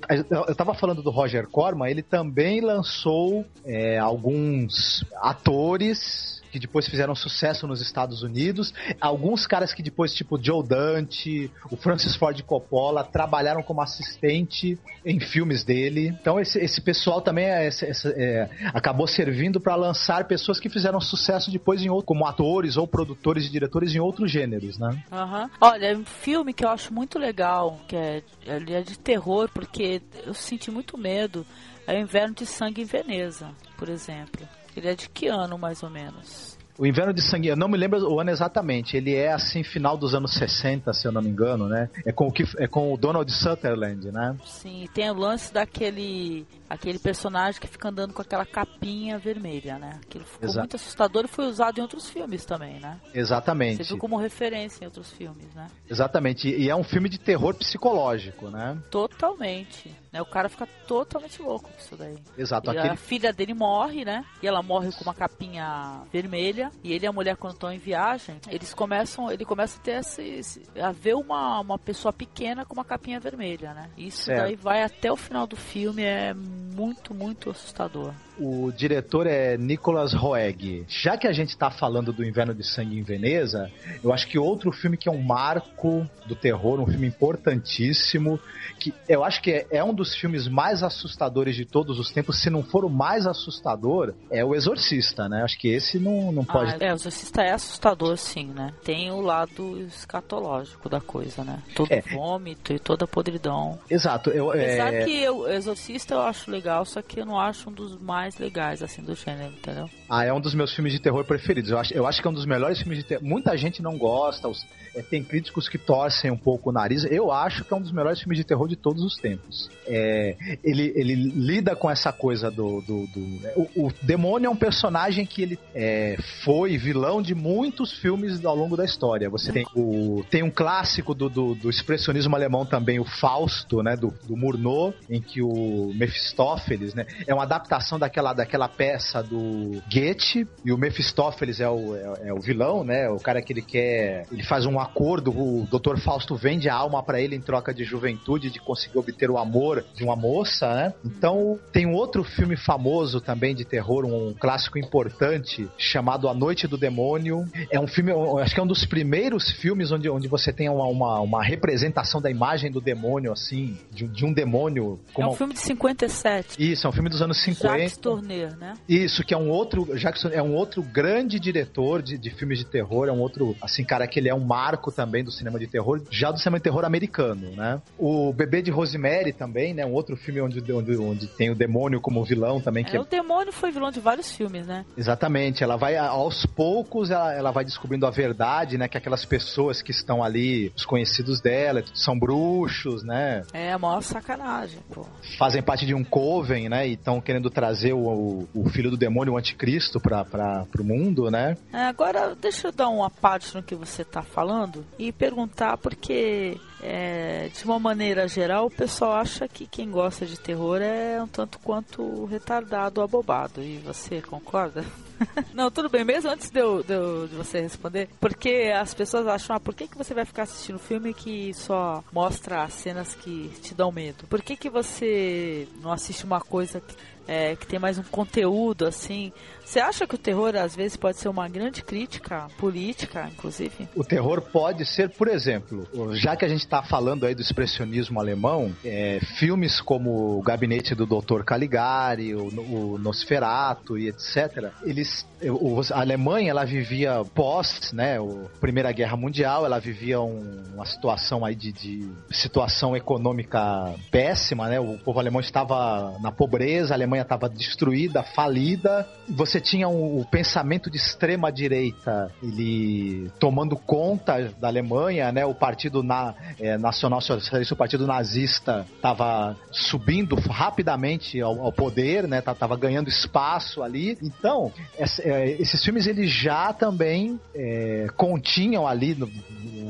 S5: eu tava falando do Roger Corman, ele também lançou é, alguns atores que depois fizeram sucesso nos Estados Unidos. Alguns caras que depois, tipo Joe Dante, o Francis Ford Coppola, trabalharam como assistente em filmes dele. Então esse, esse pessoal também é, é, acabou servindo para lançar pessoas que fizeram sucesso depois em outro, como atores ou produtores e diretores em outros gêneros, né?
S4: Uhum. Olha, um filme que eu acho muito legal, que é, é de terror, porque eu senti muito medo, é o Inverno de Sangue em Veneza, por exemplo. Ele é de que ano, mais ou menos?
S5: O Inverno de Sangue, eu não me lembro o ano exatamente. Ele é assim final dos anos 60, se eu não me engano, né? É com o que é com o Donald Sutherland, né?
S4: Sim, tem o lance daquele aquele personagem que fica andando com aquela capinha vermelha, né? Aquilo ficou Exato. muito assustador e foi usado em outros filmes também, né?
S5: Exatamente.
S4: Você viu como referência em outros filmes, né?
S5: Exatamente. E é um filme de terror psicológico, né?
S4: Totalmente. Né? O cara fica totalmente louco com isso daí.
S5: Exato.
S4: E aquele... A filha dele morre, né? E ela morre com uma capinha vermelha. E ele e a mulher, quando estão em viagem, eles começam, ele começa a ter esse, esse, a ver uma, uma pessoa pequena com uma capinha vermelha, né? Isso certo. daí vai até o final do filme, é muito, muito assustador.
S5: O diretor é Nicolas Roeg. Já que a gente tá falando do Inverno de Sangue em Veneza, eu acho que outro filme que é um marco do terror, um filme importantíssimo, que eu acho que é, é um dos filmes mais assustadores de todos os tempos, se não for o mais assustador, é o Exorcista, né? Acho que esse não, não pode.
S4: Ah, é, o Exorcista é assustador, sim, né? Tem o lado escatológico da coisa, né? Todo
S5: É.
S4: vômito e toda podridão.
S5: Exato. Eu,
S4: Apesar
S5: é...
S4: que o Exorcista eu acho legal, só que eu não acho um dos mais legais, assim, do gênero, entendeu?
S5: Ah, é um dos meus filmes de terror preferidos. Eu acho, eu acho que é um dos melhores filmes de terror. Muita gente não gosta, os- é, tem críticos que torcem um pouco o nariz. Eu acho que é um dos melhores filmes de terror de todos os tempos. É, ele, ele lida com essa coisa do. do, do- o, o demônio é um personagem que ele é, foi vilão de muitos filmes ao longo da história. Você tem, o, tem um clássico do, do, do expressionismo alemão também, o Fausto, né? Do, do Murnau, em que o Mephistófeles, né? É uma adaptação daquela, daquela peça do Goethe, e o Mephistófeles é o, é, é o vilão, né? O cara que ele quer. Ele faz um acordo, o Dr. Fausto vende a alma pra ele em troca de juventude, de conseguir obter o amor de uma moça, né? Então, tem um outro filme famoso também de terror, um clássico importante, chamado A Noite do Demônio. É um filme, acho que é um dos primeiros filmes onde, onde você tem uma, uma, uma representação da imagem do demônio, assim, de, um- de um demônio.
S4: É
S5: Como
S4: um filme de 57.
S5: Isso, é um filme dos anos 50.
S4: Tourneur, né?
S5: Isso, que é um outro. Jackson é um outro grande diretor de, de filmes de terror, é um outro, assim, cara, que ele é um marco também do cinema de terror, já do cinema de terror americano, né? O Bebê de Rosemary também, né? Um outro filme onde, onde, onde tem o demônio como vilão também, que
S4: É,
S5: é,
S4: o demônio foi vilão de vários filmes, né?
S5: Exatamente, ela vai aos poucos, ela, ela vai descobrindo a verdade, né? Que aquelas pessoas que estão ali, os conhecidos dela, são bruxos, né?
S4: É a maior sacanagem, pô.
S5: Fazem parte de um coven, né? E estão querendo trazer o, o, o filho do demônio, o anticristo, para pro mundo, né?
S4: É, agora, deixa eu dar uma parte no que você tá falando e perguntar porque, é, de uma maneira geral, o pessoal acha que quem gosta de terror é um tanto quanto retardado, abobado. E você concorda? Não, tudo bem, mesmo antes de, eu, de, eu- de você responder, porque as pessoas acham, ah, por que, que você vai ficar assistindo filme que só mostra cenas que te dão medo? Por que, que você não assiste uma coisa que, é, que tem mais um conteúdo, assim? Você acha que o terror, às vezes, pode ser uma grande crítica política, inclusive?
S5: O terror pode ser, por exemplo, já que a gente está falando aí do expressionismo alemão, é, filmes como o Gabinete do Dr. Caligari, o, o Nosferatu e etc. Eles, o- a Alemanha ela vivia pós, né, o Primeira Guerra Mundial, ela vivia um- uma situação aí de, de situação econômica péssima, né? O povo alemão estava na pobreza, a Alemanha estava destruída, falida. Você tinha um- o pensamento de extrema direita, ele tomando conta da Alemanha, né? O partido na, é, nacional socialista, o partido nazista, estava subindo rapidamente ao, ao poder, né? Tava ganhando espaço ali. Então, essa- é, esses filmes eles já também é, continham ali no-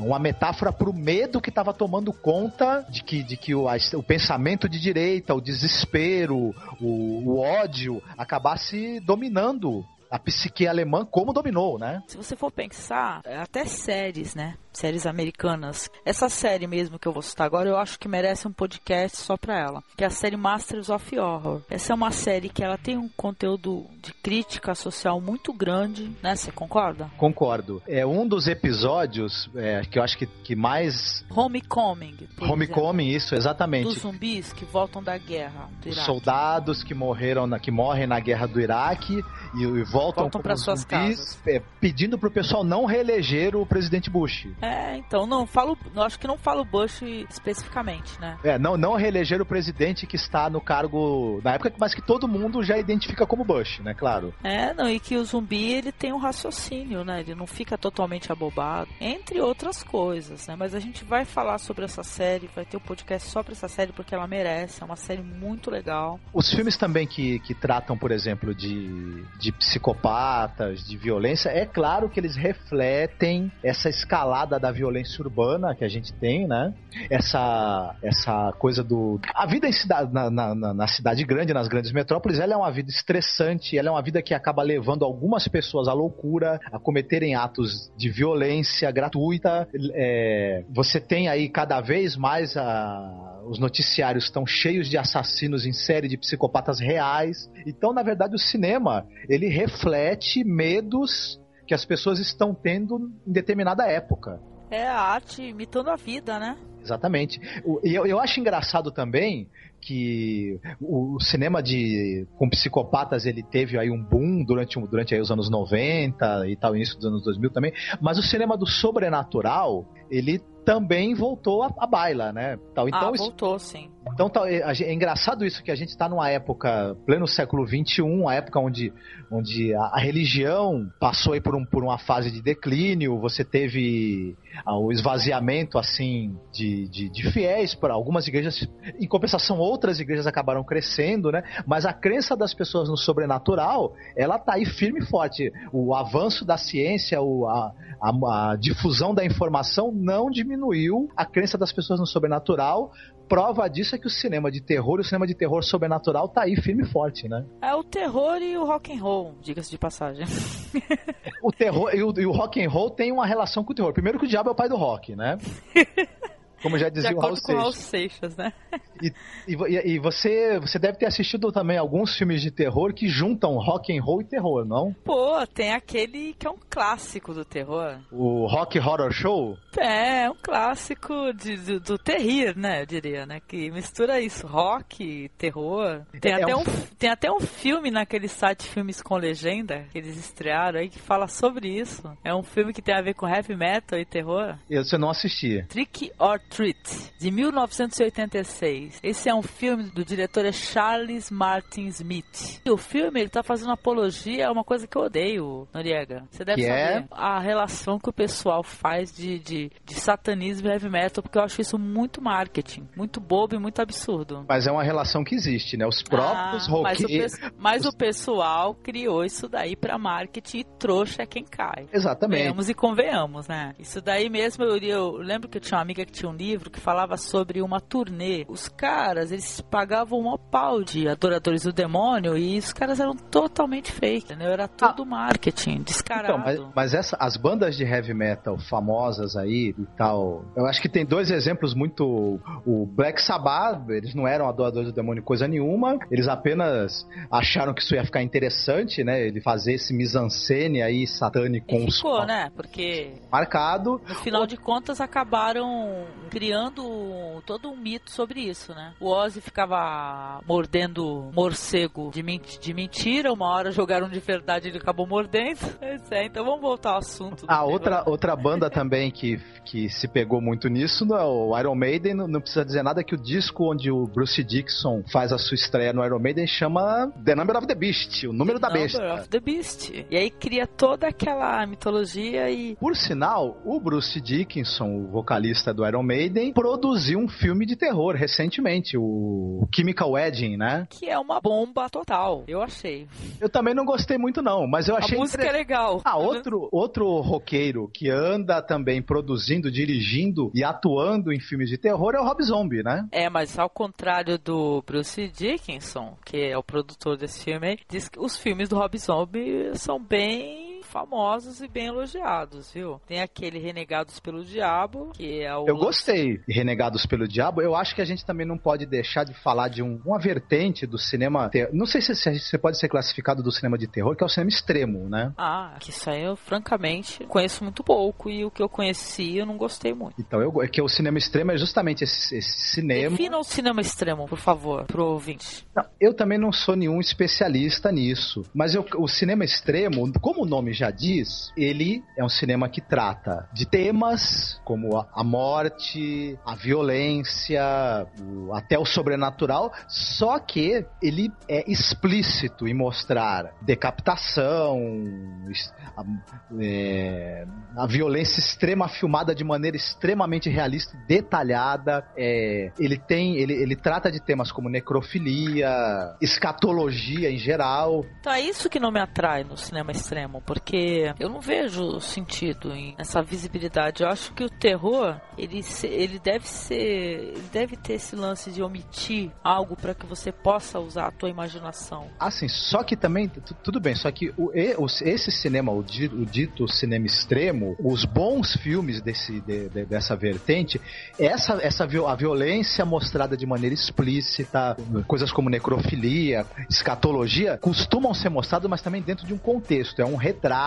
S5: uma metáfora para o medo que estava tomando conta de que, de que o, a- o pensamento de direita, o desespero, o, o ódio acabasse dominando a psique alemã como dominou, né?
S4: Se você for pensar, é, até séries, né? Séries americanas. Essa série mesmo que eu vou citar agora, eu acho que merece um podcast só pra ela. Que é a série Masters of Horror. Essa é uma série que ela tem um conteúdo de crítica social muito grande, né? Você concorda?
S5: Concordo. É um dos episódios é, que eu acho que, que mais.
S4: Homecoming.
S5: Homecoming, isso, exatamente.
S4: Dos zumbis que voltam da guerra
S5: Os soldados que morreram na, que morrem na guerra do Iraque e, e voltam,
S4: Voltam pra suas casas.
S5: é, pedindo pro pessoal não reeleger o presidente Bush.
S4: É, então, não falo. Acho que não falo Bush especificamente, né?
S5: É, não, não reeleger o presidente que está no cargo na época, mas que todo mundo já identifica como Bush, né? Claro.
S4: É, não, e que o zumbi ele tem um raciocínio, né? Ele não fica totalmente abobado, entre outras coisas, né? Mas a gente vai falar sobre essa série, vai ter um podcast só pra essa série porque ela merece, é uma série muito legal.
S5: Os filmes também que, que tratam, por exemplo, de, de psicopatas, de violência, é claro que eles refletem essa escalada da violência urbana que a gente tem, né? Essa, essa coisa do. A vida em cidade, na, na, na cidade grande, nas grandes metrópoles, ela é uma vida estressante, ela é uma vida que acaba levando algumas pessoas à loucura, a cometerem atos de violência gratuita. É, você tem aí cada vez mais a os noticiários estão cheios de assassinos em série, de psicopatas reais. Então, na verdade, o cinema ele reflete medos que as pessoas estão tendo em determinada época.
S4: É a arte imitando a vida, né?
S5: Exatamente. E eu, eu acho engraçado também que o, cinema de com psicopatas ele teve aí um boom durante, durante aí os anos 90 e tal, início dos anos 2000 também, mas o cinema do sobrenatural, ele também voltou a, a baila, né? Tal.
S4: Então, ah, voltou, sim.
S5: Então é, é, engraçado isso que a gente está numa época, pleno século XXI, uma época onde, onde a, a, religião passou aí por, um, por uma fase de declínio, você teve ah, o esvaziamento assim de, de, de fiéis para algumas igrejas, em compensação outras igrejas acabaram crescendo, né? Mas a crença das pessoas no sobrenatural, ela tá aí firme e forte. O avanço da ciência, o, a, a, a difusão da informação não diminuiu a crença das pessoas no sobrenatural, prova disso é que o cinema de terror e o cinema de terror sobrenatural tá aí firme e forte, né?
S4: É o terror e o rock and roll, diga-se de passagem.
S5: o terror e o, e o rock and roll tem uma relação com o terror. Primeiro que o diabo é o pai do rock, né? Como já dizia o Raul
S4: Seixas. Raul Seixas, né?
S5: E, e, e, você, você deve ter assistido também alguns filmes de terror que juntam rock and roll e terror, não?
S4: Pô, tem aquele que é um clássico do terror.
S5: O Rock Horror Show?
S4: É, é um clássico de, do, do terrir, né? Eu diria, né? Que mistura isso, rock, terror. Tem, é, até um... um... tem até um filme naquele site Filmes com Legenda que eles estrearam aí que fala sobre isso. É um filme que tem a ver com heavy metal e terror.
S5: Eu, você não assistia.
S4: Trick or Treat, de 1986. Esse é um filme do diretor é Charles Martin Smith. E o filme ele tá fazendo apologia a uma coisa que eu odeio, Noriega. Você deve
S5: que
S4: saber
S5: é?
S4: a relação que o pessoal faz de, de, de satanismo e heavy metal, porque eu acho isso muito marketing, muito bobo e muito absurdo.
S5: Mas é uma relação que existe, né? Os próprios
S4: ah, roqueiros... Mas, o, mas o pessoal criou isso daí para marketing e trouxa é quem cai.
S5: Exatamente.
S4: Vemos e convenhamos, né? Isso daí mesmo, eu, eu lembro que eu tinha uma amiga que tinha um livro que falava sobre uma turnê. Os caras, eles pagavam um pau de adoradores do demônio e os caras eram totalmente fake, entendeu? Era tudo ah. marketing, descarado.
S5: Então, mas, mas essa, as bandas de heavy metal famosas aí e tal, eu acho que tem dois exemplos muito... O Black Sabbath, eles não eram adoradores do demônio coisa nenhuma, eles apenas acharam que isso ia ficar interessante, né? Ele fazer esse mise-en-scène aí satânico com
S4: ficou, os... né? Porque...
S5: Marcado.
S4: No final o... de contas, acabaram criando todo um mito sobre isso, né? O Ozzy ficava mordendo morcego de, de mentira, uma hora jogaram de verdade ele acabou mordendo. É, então vamos voltar ao assunto.
S5: A ah, outra, outra banda também que, que se pegou muito nisso, é o Iron Maiden, não, não, precisa dizer nada que o disco onde o Bruce Dixon faz a sua estreia no Iron Maiden chama The Number of the Beast, o número
S4: the
S5: da besta.
S4: Number of the Beast. E aí cria toda aquela mitologia e...
S5: Por sinal, o Bruce Dickinson, o vocalista do Iron Maiden, Maiden produziu um filme de terror recentemente, o Chemical Wedding, né?
S4: Que é uma bomba total, eu achei.
S5: Eu também não gostei muito não, mas eu achei...
S4: A música inter... é legal.
S5: Ah, outro, outro roqueiro que anda também produzindo, dirigindo e atuando em filmes de terror é o Rob Zombie, né?
S4: É, mas ao contrário do Bruce Dickinson, que é o produtor desse filme, diz que os filmes do Rob Zombie são bem famosos e bem elogiados, viu? Tem aquele Renegados pelo Diabo, que é o.
S5: Eu gostei de Renegados pelo Diabo. Eu acho que a gente também não pode deixar de falar de um, uma vertente do cinema. Não sei se você pode ser classificado do cinema de terror, que é o cinema extremo, né?
S4: Ah, que isso aí eu, francamente, conheço muito pouco e o que eu conheci eu não gostei muito.
S5: Então, eu, é que o cinema extremo é justamente esse, esse cinema.
S4: Defina o cinema extremo, por favor, pro ouvinte.
S5: Não, eu também não sou nenhum especialista nisso, mas eu, o cinema extremo, como o nome já já diz, ele é um cinema que trata de temas como a morte, a violência, até o sobrenatural, só que ele é explícito em mostrar decapitação, a, é, a violência extrema filmada de maneira extremamente realista e detalhada. É, ele tem, ele, ele trata de temas como necrofilia, escatologia em geral.
S4: Então é isso que não me atrai no cinema extremo, porque porque eu não vejo sentido em essa visibilidade. Eu acho que o terror, ele, se- ele deve ser, ele deve ter esse lance de omitir algo para que você possa usar a tua imaginação.
S5: Assim, só que também, tu- tudo bem, só que o, esse cinema, o, di- o dito cinema extremo, os bons filmes desse, de- de- dessa vertente, essa, essa a violência mostrada de maneira explícita, coisas como necrofilia, escatologia, costumam ser mostrados, mas também dentro de um contexto. É um retrato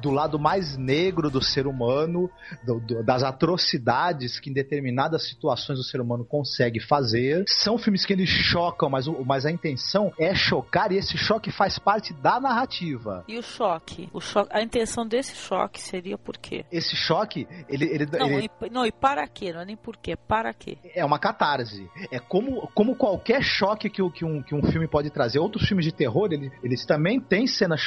S5: do lado mais negro do ser humano, do- do- das atrocidades que em determinadas situações o ser humano consegue fazer. São filmes que eles chocam, mas, o- mas a intenção é chocar e esse choque faz parte da narrativa.
S4: E o choque? O choque a intenção desse choque seria por quê?
S5: Esse choque, ele, ele,
S4: Não,
S5: ele
S4: e, não, e para quê? Não é nem por quê, para quê?
S5: é uma catarse. É como, como qualquer choque que, que, um, que um filme pode trazer. Outros filmes de terror, ele- eles também têm cenas,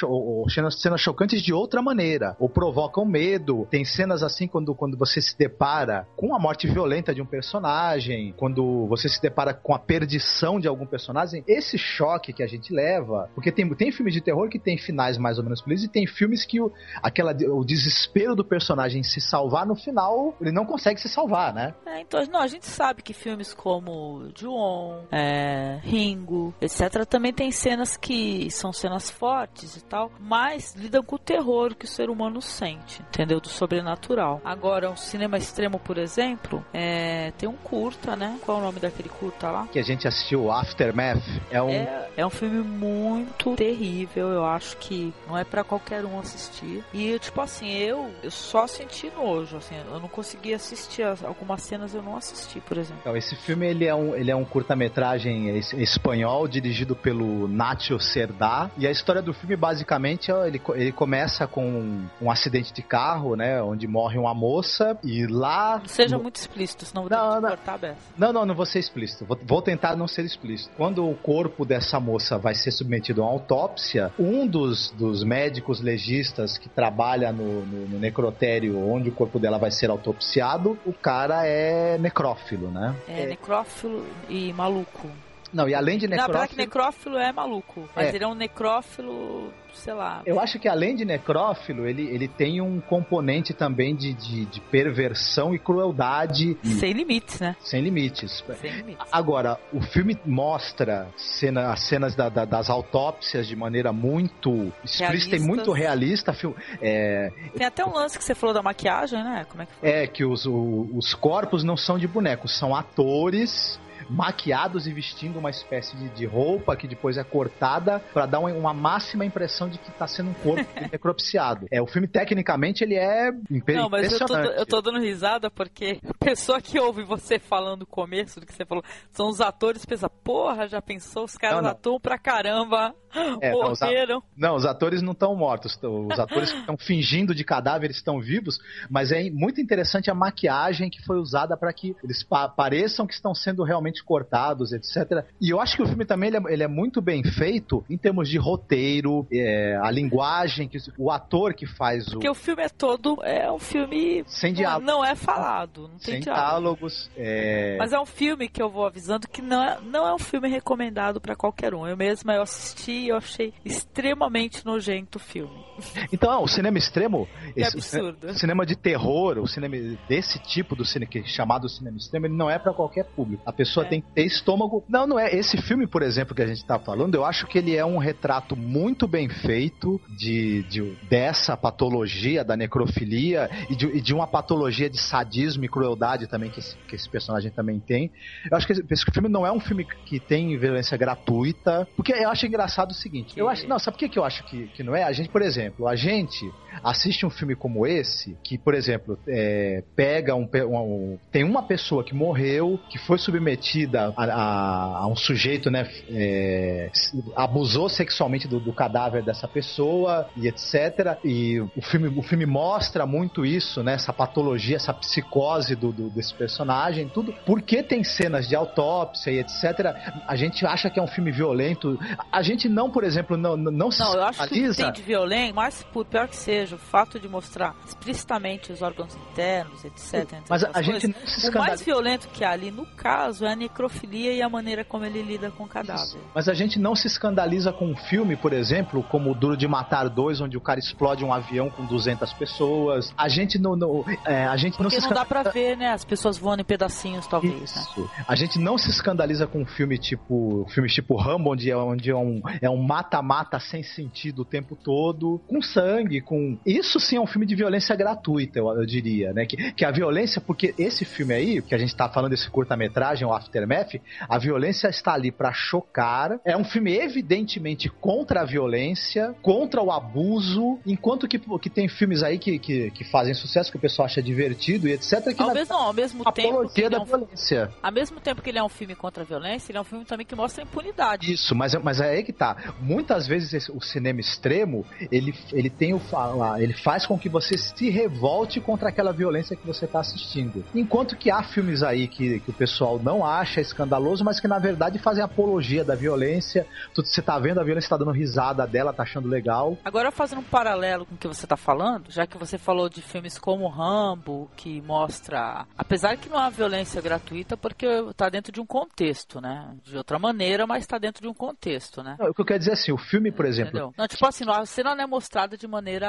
S5: cenas, cenas chocantes de outra maneira. Ou provocam medo. Tem cenas assim quando, quando você se depara com a morte violenta de um personagem, quando você se depara com a perdição de algum personagem. Esse choque que a gente leva. Porque tem, tem filmes de terror que tem finais mais ou menos felizes e tem filmes que o, aquela, o desespero do personagem se salvar no final, ele não consegue se salvar, né?
S4: É, então, não, a gente sabe que filmes como Ju-On, é, Ringo, etc., também tem cenas que são cenas fortes e tal, mas lidam com terror que o ser humano sente, entendeu? Do sobrenatural. Agora, um cinema extremo, por exemplo, é, tem um curta, né? Qual é o nome daquele curta lá?
S5: que a gente assistiu, Aftermath, é um.
S4: É, é um filme muito terrível, eu acho que não é pra qualquer um assistir. E, tipo assim, eu, eu só senti nojo, assim, eu não consegui assistir as- algumas cenas, eu não assisti, por exemplo.
S5: Então, esse filme ele é um, ele é um curta-metragem es- espanhol dirigido pelo Nacho Cerdá. E a história do filme, basicamente, é, ele, ele começa com um acidente de carro, né? Onde morre uma moça. E lá.
S4: Não seja
S5: no-
S4: muito explícito, senão vou
S5: Não,
S4: ter que
S5: não.
S4: cortar a beça.
S5: Não, não, não vou ser explícito. Vou, vou tentar não ser explícito. Quando o corpo dessa moça vai ser submetido a uma autópsia, um dos, dos médicos legistas que trabalha no, no- no necrotério onde o corpo dela vai ser autopsiado, o cara é necrófilo, né?
S4: É, necrófilo e maluco.
S5: Não, e além de
S4: Não, apesar
S5: necrófilo.
S4: que necrófilo é maluco, mas
S5: É.
S4: ele é um necrófilo, sei lá.
S5: Eu acho que além de necrófilo, ele, ele tem um componente também de, de, de perversão e crueldade
S4: Sem limites, né?
S5: sem limites.
S4: Sem limites.
S5: Agora, o filme mostra cena, as cenas da- da- das autópsias de maneira muito explícita e
S4: Realistas.
S5: muito realista. É,
S4: Tem até um lance que você falou da maquiagem, né? Como é que foi?
S5: é que os, os corpos não são de bonecos, são atores maquiados e vestindo uma espécie de, de roupa que depois é cortada para dar uma, uma máxima impressão de que tá sendo um corpo necropsiado. É, o filme tecnicamente ele é impe-
S4: Não, mas eu tô,
S5: impressionante.
S4: eu tô dando risada porque a pessoa que ouve você falando no começo do que você falou são os atores pensa, porra, já pensou? Os caras
S5: Não, não.
S4: atuam pra caramba,
S5: É, não, os a-. Não, os atores não estão mortos. Os atores que estão fingindo de cadáver estão vivos, mas é muito interessante a maquiagem que foi usada para que eles pa- pareçam que estão sendo realmente cortados, etc. E eu acho que o filme também ele é, ele é muito bem feito em termos de roteiro, é, a linguagem, que o ator que faz o.
S4: Porque o filme é todo, é um filme...
S5: Sem
S4: não-
S5: diálogo.
S4: Não é falado, não
S5: Sem
S4: diálogo.
S5: diálogos. é,
S4: Mas é um filme que eu vou avisando que não é, não é um filme recomendado pra qualquer um. Eu mesma eu assisti e eu achei extremamente nojento o filme.
S5: Então, é, o cinema extremo.
S4: Que
S5: esse-
S4: absurdo.
S5: O cinema de terror, o cinema desse tipo do cinema que é chamado cinema extremo, ele não é pra qualquer público. A pessoa
S4: É.
S5: tem que ter estômago. Não, não é. Esse filme, por exemplo, que a gente tá falando, eu acho que ele é um retrato muito bem feito de, de- dessa patologia da necrofilia e de, e de uma patologia de sadismo e crueldade também que esse, que esse personagem também tem. Eu acho que esse, esse filme não é um filme que tem violência gratuita, porque eu acho engraçado o seguinte. Eu acho, não, sabe por que que eu acho que, que não é? A gente, por exemplo, a gente assiste um filme como esse, que, por exemplo, é, pega um, um- Tem uma pessoa que morreu, que foi submetida a, a- a um sujeito, né? é, abusou sexualmente do, do cadáver dessa pessoa e etc. E o filme, o filme mostra muito isso, né? Essa patologia, essa psicose do, do- desse personagem, tudo. Porque tem cenas de autópsia e etc. A gente acha que é um filme violento. A gente não, por exemplo, não, não se
S4: Não, eu acho que tem de violento, por pior que seja, o fato de mostrar explicitamente os órgãos internos, etc.
S5: Mas a, a gente
S4: coisas,
S5: não se
S4: O mais
S5: escandaliza.
S4: violento que há ali, no caso, é a necrofilia e a maneira como ele lida com o cadáver.
S5: Mas a gente não se escandaliza com um filme, por exemplo, como o Duro de Matar 2, onde o cara explode um avião com 200 pessoas. A gente não, não- é, a gente não
S4: Porque
S5: se
S4: não dá pra
S5: escandaliza-
S4: ver, né? As pessoas voando em pedacinhos, talvez, né?
S5: Isso. A gente não se escandaliza com um filme tipo filmes tipo Rambo, onde é, onde é um é um mata-mata sem sentido o tempo todo, com sangue, com isso sim é um filme de violência gratuita, eu, eu diria, né? Que, que a violência, porque esse filme aí, que a gente tá falando desse curta-metragem, o Aftermath, a violência está ali pra chocar. É um filme evidentemente contra a violência, contra o abuso, enquanto que, que tem filmes aí que, que, que fazem sucesso, que o pessoal acha divertido e etc. Que
S4: Ao
S5: na
S4: mesmo, ao mesmo tempo que ele
S5: da
S4: é um,
S5: violência.
S4: ao mesmo tempo que ele é um filme contra a violência, ele é um filme também que mostra a impunidade.
S5: Isso, mas, mas é aí que tá. Muitas vezes esse- o cinema extremo, ele, ele tem o fa- ele faz com que você se revolte contra aquela violência que você tá assistindo. Enquanto que há filmes aí que, que o pessoal não acha escandaloso, mas que na verdade fazem apologia da violência. Tu, você tá vendo a violência, tá dando risada dela, tá achando legal.
S4: Agora, fazendo um paralelo com o que você está falando, já que você falou de filmes como Rambo, que mostra. Apesar que não há violência gratuita, porque está dentro de um contexto, né? De outra maneira, mas está dentro de um contexto, né?
S5: Não, o que eu quero dizer é assim, o filme, por exemplo,
S4: Entendeu? Não, tipo assim, a cena não é mostrada de maneira.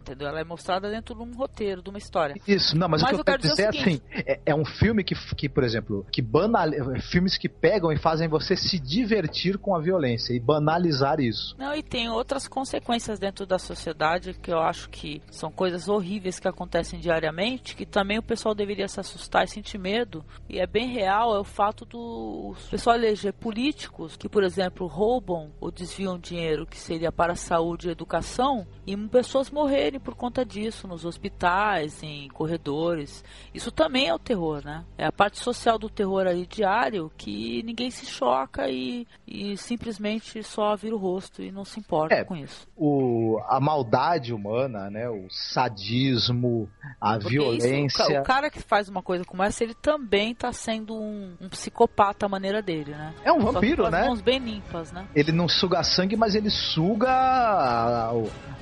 S4: Entendeu? Ela é mostrada dentro de um roteiro, de uma história.
S5: Isso, não, mas,
S4: Mas
S5: o que eu, quero dizer, é assim, é, é um filme que, que, por exemplo, que banal, filmes que pegam e fazem você se divertir com a violência e banalizar isso.
S4: Não, e tem outras consequências dentro da sociedade que eu acho que são coisas horríveis que acontecem diariamente, que também o pessoal deveria se assustar e sentir medo. E é bem real, é o fato do pessoal eleger políticos que, por exemplo, roubam ou desviam dinheiro que seria para a saúde e educação e pessoas morrerem por conta disso nos hospitais, em corredores. Isso também é o terror, né? É a parte social do terror aí diário que ninguém se choca e, e simplesmente só vira o rosto e não se importa
S5: É,
S4: com isso.
S5: O, a maldade humana, né, o sadismo, a
S4: Porque isso, o
S5: violência.
S4: o cara que faz uma coisa como essa, ele também tá sendo um, um psicopata à maneira dele, né?
S5: É um
S4: Só
S5: vampiro,
S4: com as
S5: né?
S4: mãos bem limpas, né?
S5: Ele não suga sangue, mas ele suga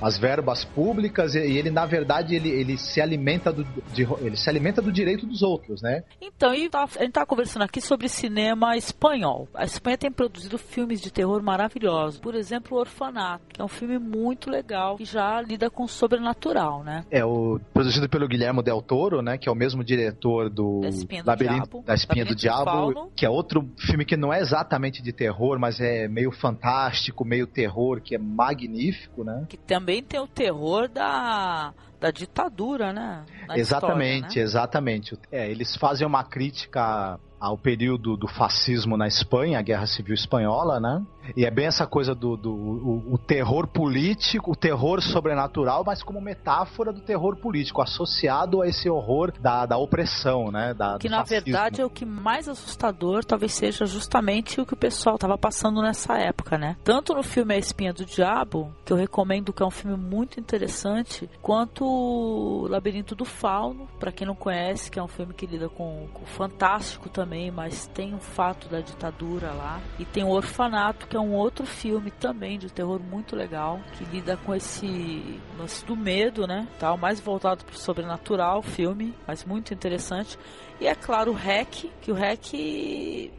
S5: as verbas públicas e ele, na verdade, ele, ele se alimenta do, de- ele se alimenta do direito dos outros, né?
S4: Então, e tá- a gente tá conversando aqui sobre cinema espanhol. A Espanha tem produzido filmes de terror maravilhosos. Por exemplo, O Orfanato, que é um filme muito legal que já lida com o sobrenatural, né?
S5: É o produzido pelo Guilherme Del Toro, né? Que é o mesmo diretor do
S4: Da Espinha do
S5: Labirinto
S4: Diabo.
S5: da Espinha
S4: Labirinto
S5: do Diabo, que é outro filme que não é exatamente de terror, mas é meio fantástico, meio terror, que é magnífico, né?
S4: Que também tem o terror da, da ditadura, né? Na
S5: exatamente,
S4: história, né?
S5: exatamente. É, eles fazem uma crítica ao período do fascismo na Espanha, a Guerra Civil Espanhola, né? E é bem essa coisa do, do o, o terror político, o terror sobrenatural, mas como metáfora do terror político, associado a esse horror da, da opressão, né? Da,
S4: Que na
S5: fascismo.
S4: verdade é o que mais assustador talvez seja justamente o que o pessoal estava passando nessa época, né? Tanto no filme A Espinha do Diabo, que eu recomendo que é um filme muito interessante, quanto o Labirinto do Fauno, para quem não conhece, que é um filme que lida com, com o fantástico também, mas tem o fato da ditadura lá. E tem o Orfanato, que é um outro filme também de terror muito legal, que lida com esse lance do medo, né? Tal, mais voltado pro sobrenatural, filme, mas muito interessante. E é claro, o REC, que o REC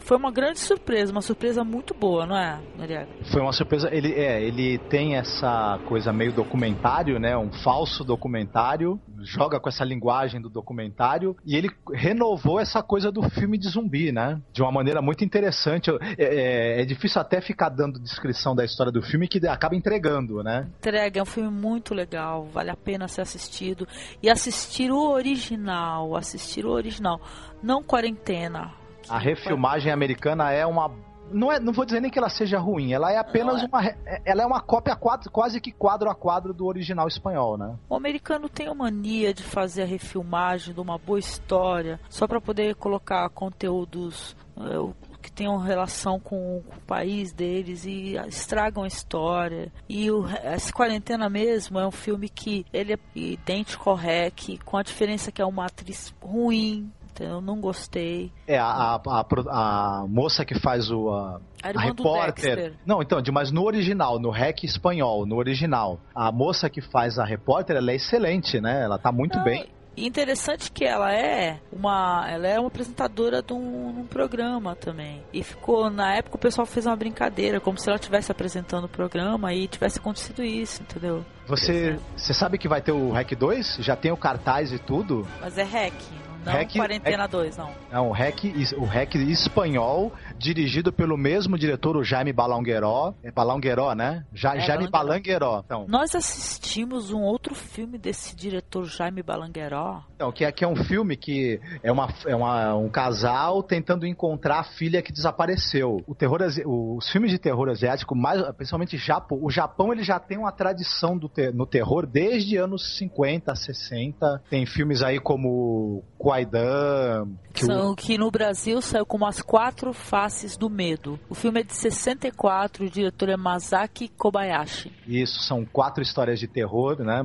S4: foi uma grande surpresa, uma surpresa muito boa, não é, Noriega?
S5: Foi uma surpresa. Ele, é, ele tem essa coisa meio documentário, né? Um falso documentário. Joga com essa linguagem do documentário. E ele renovou essa coisa do filme de zumbi, né? De uma maneira muito interessante. É, é- é difícil até ficar dando descrição da história do filme que acaba entregando, né?
S4: Entrega, é um filme muito legal, vale a pena ser assistido. E assistir o original, assistir o original, não quarentena.
S5: A refilmagem americana é uma. Não, é, não vou dizer nem que ela seja ruim, ela é apenas
S4: é.
S5: uma. re- Ela é uma cópia quadro- quase que quadro a quadro do original espanhol, né?
S4: O americano tem a mania de fazer a refilmagem de uma boa história só para poder colocar conteúdos eh, o- que tenham relação com, com o país deles e estragam a história. E o, essa quarentena mesmo é um filme que ele é idêntico ao REC, com a diferença que é uma atriz ruim. Eu não gostei.
S5: É, a, a, a, a moça que faz o. A,
S4: A
S5: repórter. Não, então, mas no original, no REC espanhol, no original, a moça que faz a repórter, ela é excelente, né? Ela tá muito
S4: Não,
S5: bem.
S4: E interessante que ela é uma, ela é uma apresentadora de um, um programa também. E ficou na época o pessoal fez uma brincadeira, como se ela estivesse apresentando o programa e tivesse acontecido isso, entendeu?
S5: Você, você sabe que vai ter o REC 2? Já tem o cartaz e tudo?
S4: Mas é REC, não
S5: REC
S4: Quarentena 2, não.
S5: Não, o REC, is- o REC espanhol, dirigido pelo mesmo diretor, o Jaime Balangueró. É Balangueró, né? Ja,
S4: É,
S5: Jaime Balangueró. Então,
S4: Nós assistimos um outro filme desse diretor Jaime Balangueró.
S5: então que, é, que é um filme que é, uma, é uma- um casal tentando encontrar a filha que desapareceu. O terror, os filmes de terror asiático, mais, principalmente Japão, o Japão ele já tem uma tradição do te- no terror desde anos 50, 60. Tem filmes aí como Kwaidan, que o-
S4: que no Brasil saiu como As Quatro Faces do Medo. O filme é de 64, o diretor é Masaki Kobayashi.
S5: Isso, são quatro histórias de terror, né?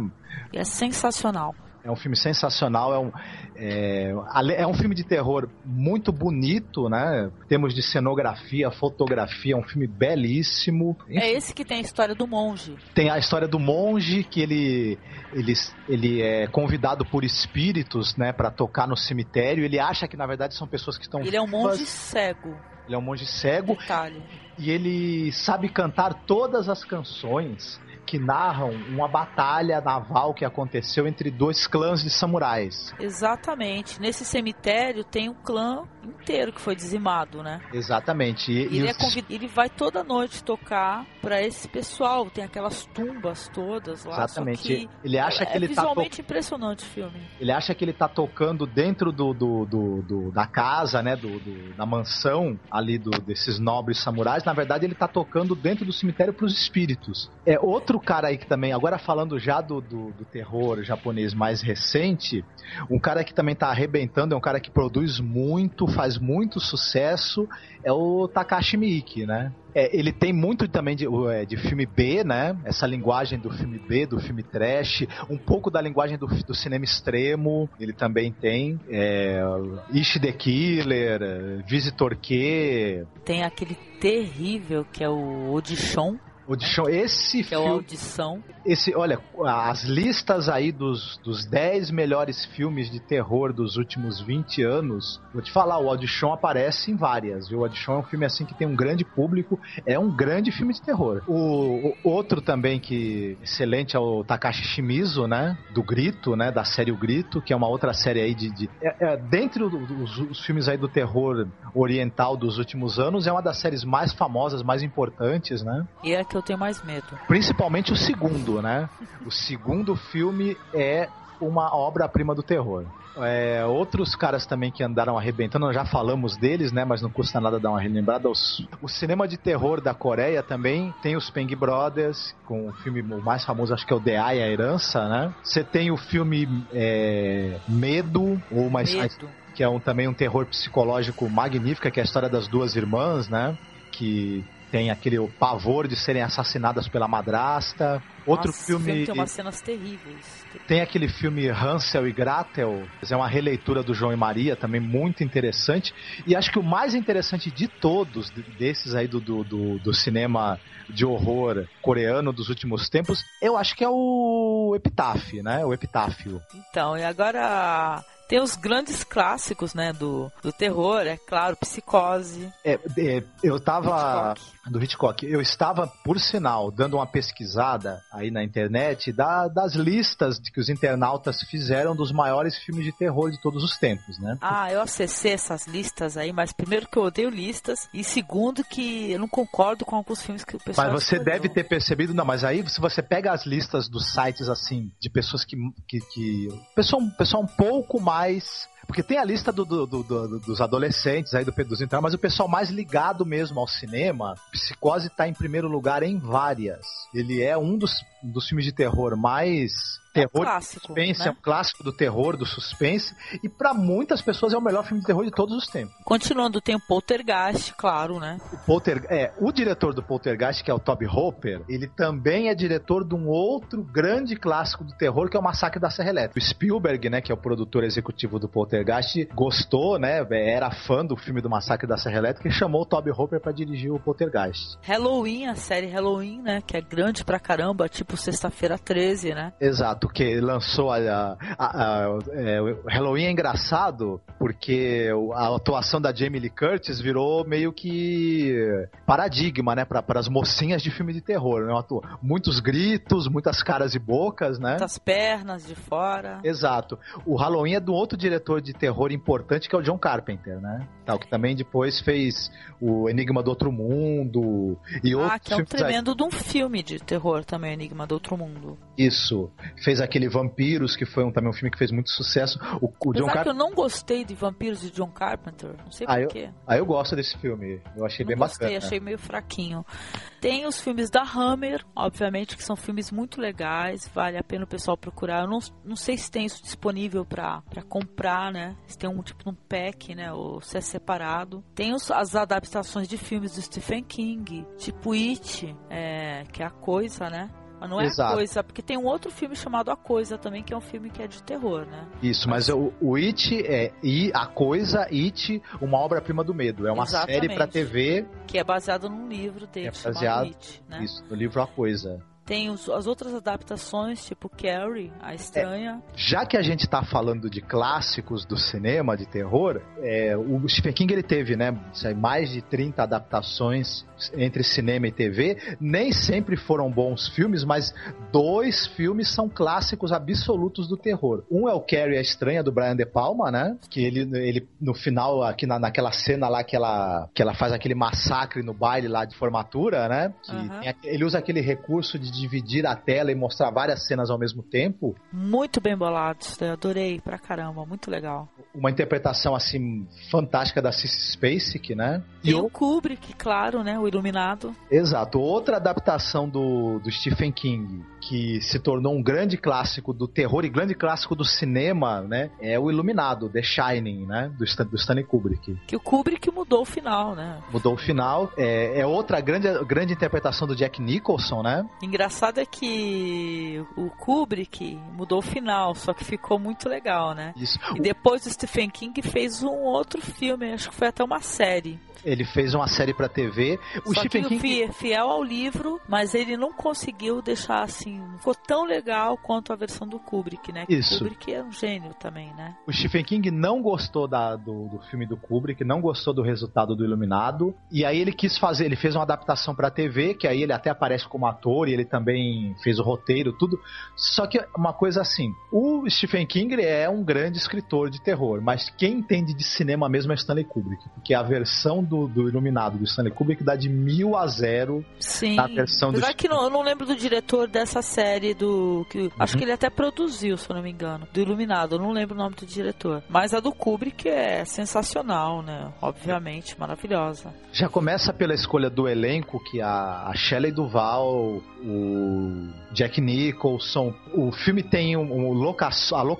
S4: E é sensacional.
S5: É um filme sensacional, é um, é, é um filme de terror muito bonito, né? Temos de cenografia, fotografia, é um filme belíssimo.
S4: É esse que tem a história do monge.
S5: Tem a história do monge que ele, ele, ele é convidado por espíritos, né, para tocar no cemitério. Ele acha que na verdade são pessoas que estão
S4: Ele é um monge cego.
S5: Ele é um monge cego
S4: Detalhe.
S5: e ele sabe cantar todas as canções que narram uma batalha naval que aconteceu entre dois clãs de samurais.
S4: Exatamente. Nesse cemitério tem um clã inteiro que foi dizimado, né?
S5: Exatamente. E,
S4: E
S5: e
S4: ele, é
S5: os-
S4: convid- ele vai toda noite tocar pra esse pessoal. Tem aquelas tumbas todas lá.
S5: Exatamente.
S4: Que
S5: Ele acha
S4: é,
S5: que ele tá
S4: visualmente impressionante o filme.
S5: Ele acha que ele tá tocando dentro do, do, do- do- da casa, né? Do, do- da mansão ali do, desses nobres samurais. Na verdade, ele tá tocando dentro do cemitério pros espíritos. É outro cara aí que também, agora falando já do, do, do terror japonês mais recente, um cara que também tá arrebentando, é um cara que produz muito, faz muito sucesso, é o Takashi Miike, né? É, ele tem muito também de, é, de filme B, né? Essa linguagem do filme B, do filme trash, um pouco da linguagem do, do cinema extremo, ele também tem. É, Ishi the Killer, Visitor Q,
S4: Tem aquele terrível que é o Audition,
S5: Audition. Esse
S4: que é o
S5: filme,
S4: Audição.
S5: esse, olha, as listas aí dos, dos 10 melhores filmes de terror dos últimos 20 anos, vou te falar, o Audition aparece em várias, viu? O Audition é um filme assim que tem um grande público, é um grande filme de terror. O, o outro também que excelente é o Takashi Shimizu, né? Do Grito, né? Da série O Grito, que é uma outra série aí de... de é, é, dentre os, os filmes aí do terror oriental dos últimos anos, é uma das séries mais famosas, mais importantes, né?
S4: E é a que eu tenho mais medo.
S5: Principalmente o segundo, né? O segundo filme é uma obra-prima do terror. É, outros caras também que andaram arrebentando, nós já falamos deles, né? Mas não custa nada dar uma relembrada. Os- o cinema de terror da Coreia também tem os Peng Brothers, com o filme o mais famoso, acho que é o The Eye, a Herança, né? Você tem o filme é, Medo, ou mais
S4: Medo.
S5: que é um, também um terror psicológico magnífico, que é a história das duas irmãs, né? Que tem aquele pavor de serem assassinadas pela madrasta. Outro
S4: Nossa,
S5: filme,
S4: tem umas cenas terríveis.
S5: tem aquele filme Hansel e Gretel, é uma releitura do João e Maria, também muito interessante. E acho que o mais interessante de todos, de- desses aí do, do, do, do cinema de horror coreano dos últimos tempos, eu acho que é o Epitáfio, né? O Epitáfio.
S4: Então, e agora tem os grandes clássicos, né, do, do terror, é claro, Psicose,
S5: É, é, eu tava.
S4: Hitchcock.
S5: Do Hitchcock. Eu estava, por sinal, dando uma pesquisada aí na internet da- das listas que os internautas fizeram dos maiores filmes de terror de todos os tempos, né?
S4: Ah, eu acessei essas listas aí, mas primeiro que eu odeio listas, e segundo que eu não concordo com alguns filmes que o pessoal
S5: Mas você
S4: escolheu.
S5: deve ter percebido, não, mas aí se você pega as listas dos sites assim, de pessoas que. que, que pessoal, pessoal um pouco mais. Porque tem a lista do- do- do- do- dos adolescentes aí do dos então, mas o pessoal mais ligado mesmo ao cinema, Psicose tá em primeiro lugar em várias. Ele é um dos, dos filmes de terror mais
S4: É um
S5: terror
S4: clássico,
S5: suspense, é
S4: né?
S5: um clássico do terror, do suspense, e pra muitas pessoas é o melhor filme de terror de todos os tempos.
S4: Continuando, tem o Poltergeist, claro, né?
S5: O, Polter, é, o diretor do Poltergeist, que é o Toby Hopper, ele também é diretor de um outro grande clássico do terror, que é o Massacre da Serra Elétrica. O Spielberg, né, que é o produtor executivo do Poltergeist, gostou, né? Era fã do filme do Massacre da Serra Elétrica e chamou o Toby Hopper para dirigir o Poltergeist.
S4: Halloween, a série Halloween, né? Que é grande pra caramba, tipo sexta-feira 13, né?
S5: Exato, que lançou a, a, a, a é, Halloween é engraçado porque a atuação da Jamie Lee Curtis virou meio que paradigma, né? Para as mocinhas de filme de terror, né? Muitos gritos, muitas caras e bocas, né?
S4: Muitas pernas de fora.
S5: Exato. O Halloween é do outro diretor de terror importante que é o John Carpenter, né? Tal, que também depois fez o Enigma do Outro Mundo e
S4: ah,
S5: outros
S4: Ah, que é um tremendo aí. de um filme de terror também, Enigma do Outro Mundo.
S5: Isso. Fez aquele Vampiros, que foi um, também um filme que fez muito sucesso. O, o
S4: John Car... que eu não gostei de Vampiros de John Carpenter, não sei ah, porquê.
S5: Ah, eu gosto desse filme. Eu achei
S4: não
S5: bem
S4: gostei,
S5: bacana.
S4: achei meio fraquinho. Tem os filmes da Hammer, obviamente, que são filmes muito legais, vale a pena o pessoal procurar. Eu não, não sei se tem isso disponível para comprar, né? Se tem um tipo um pack, né? Ou se é separado. Tem os, as adaptações de filmes do Stephen King, tipo It, é, que é a coisa, né? Mas não é Exato. a coisa, porque tem um outro filme chamado A Coisa também, que é um filme que é de terror, né?
S5: Isso, mas, o, o It é e A Coisa, It, uma obra-prima do medo. É uma Exatamente. série para TV.
S4: Que é baseado num livro dele, é baseado, It, né?
S5: Isso, no livro A Coisa.
S4: Tem os, as outras adaptações, tipo Carrie, A Estranha.
S5: É, já que a gente está falando de clássicos do cinema, de terror, é, o Stephen King ele teve né, mais de 30 adaptações entre cinema e TV. Nem sempre foram bons filmes, mas dois filmes são clássicos absolutos do terror. Um é o Carrie, A Estranha, do Brian De Palma, né? Que ele, ele no final, aqui na, naquela cena lá que ela, que ela faz aquele massacre no baile lá de formatura, né? Que uhum. ele usa aquele recurso de dividir a tela e mostrar várias cenas ao mesmo tempo.
S4: Muito bem bolados, eu adorei pra caramba, muito legal.
S5: Uma interpretação assim fantástica da Cissy Spacek, né?
S4: E, e o Kubrick, claro, né? O Iluminado.
S5: Exato. Outra adaptação do, do Stephen King que se tornou um grande clássico do terror e grande clássico do cinema, né? É o Iluminado, The Shining, né? Do, Stan, do Stanley Kubrick.
S4: Que o Kubrick mudou o final, né?
S5: Mudou o final. É, é outra grande, grande interpretação do Jack Nicholson, né?
S4: Engraçado é que o Kubrick mudou o final, só que ficou muito legal, né?
S5: Isso.
S4: E depois o Stephen King fez um outro filme, acho que foi até uma série.
S5: Ele fez uma série para TV.
S4: O Só Stephen que King fiel ao livro, mas ele não conseguiu deixar assim, ficou tão legal quanto a versão do Kubrick, né? Que
S5: Isso.
S4: O Kubrick é um gênio também, né?
S5: O Stephen King não gostou da, do, do filme do Kubrick, não gostou do resultado do Iluminado, e aí ele quis fazer, ele fez uma adaptação para TV, que aí ele até aparece como ator e ele também fez o roteiro, tudo. Só que uma coisa assim, o Stephen King é um grande escritor de terror, mas quem entende de cinema mesmo é Stanley Kubrick, porque a versão do, do Iluminado do Stanley Kubrick dá de mil a zero
S4: Sim.
S5: na versão
S4: Apesar
S5: do...
S4: que não, eu não lembro do diretor dessa série do. Que, uhum. Acho que ele até produziu, se eu não me engano. Do Iluminado, eu não lembro o nome do diretor. Mas a do Kubrick é sensacional, né? Obviamente, maravilhosa.
S5: Já começa pela escolha do elenco, que a, a Shelley Duval, o Jack Nicholson. O filme tem um, um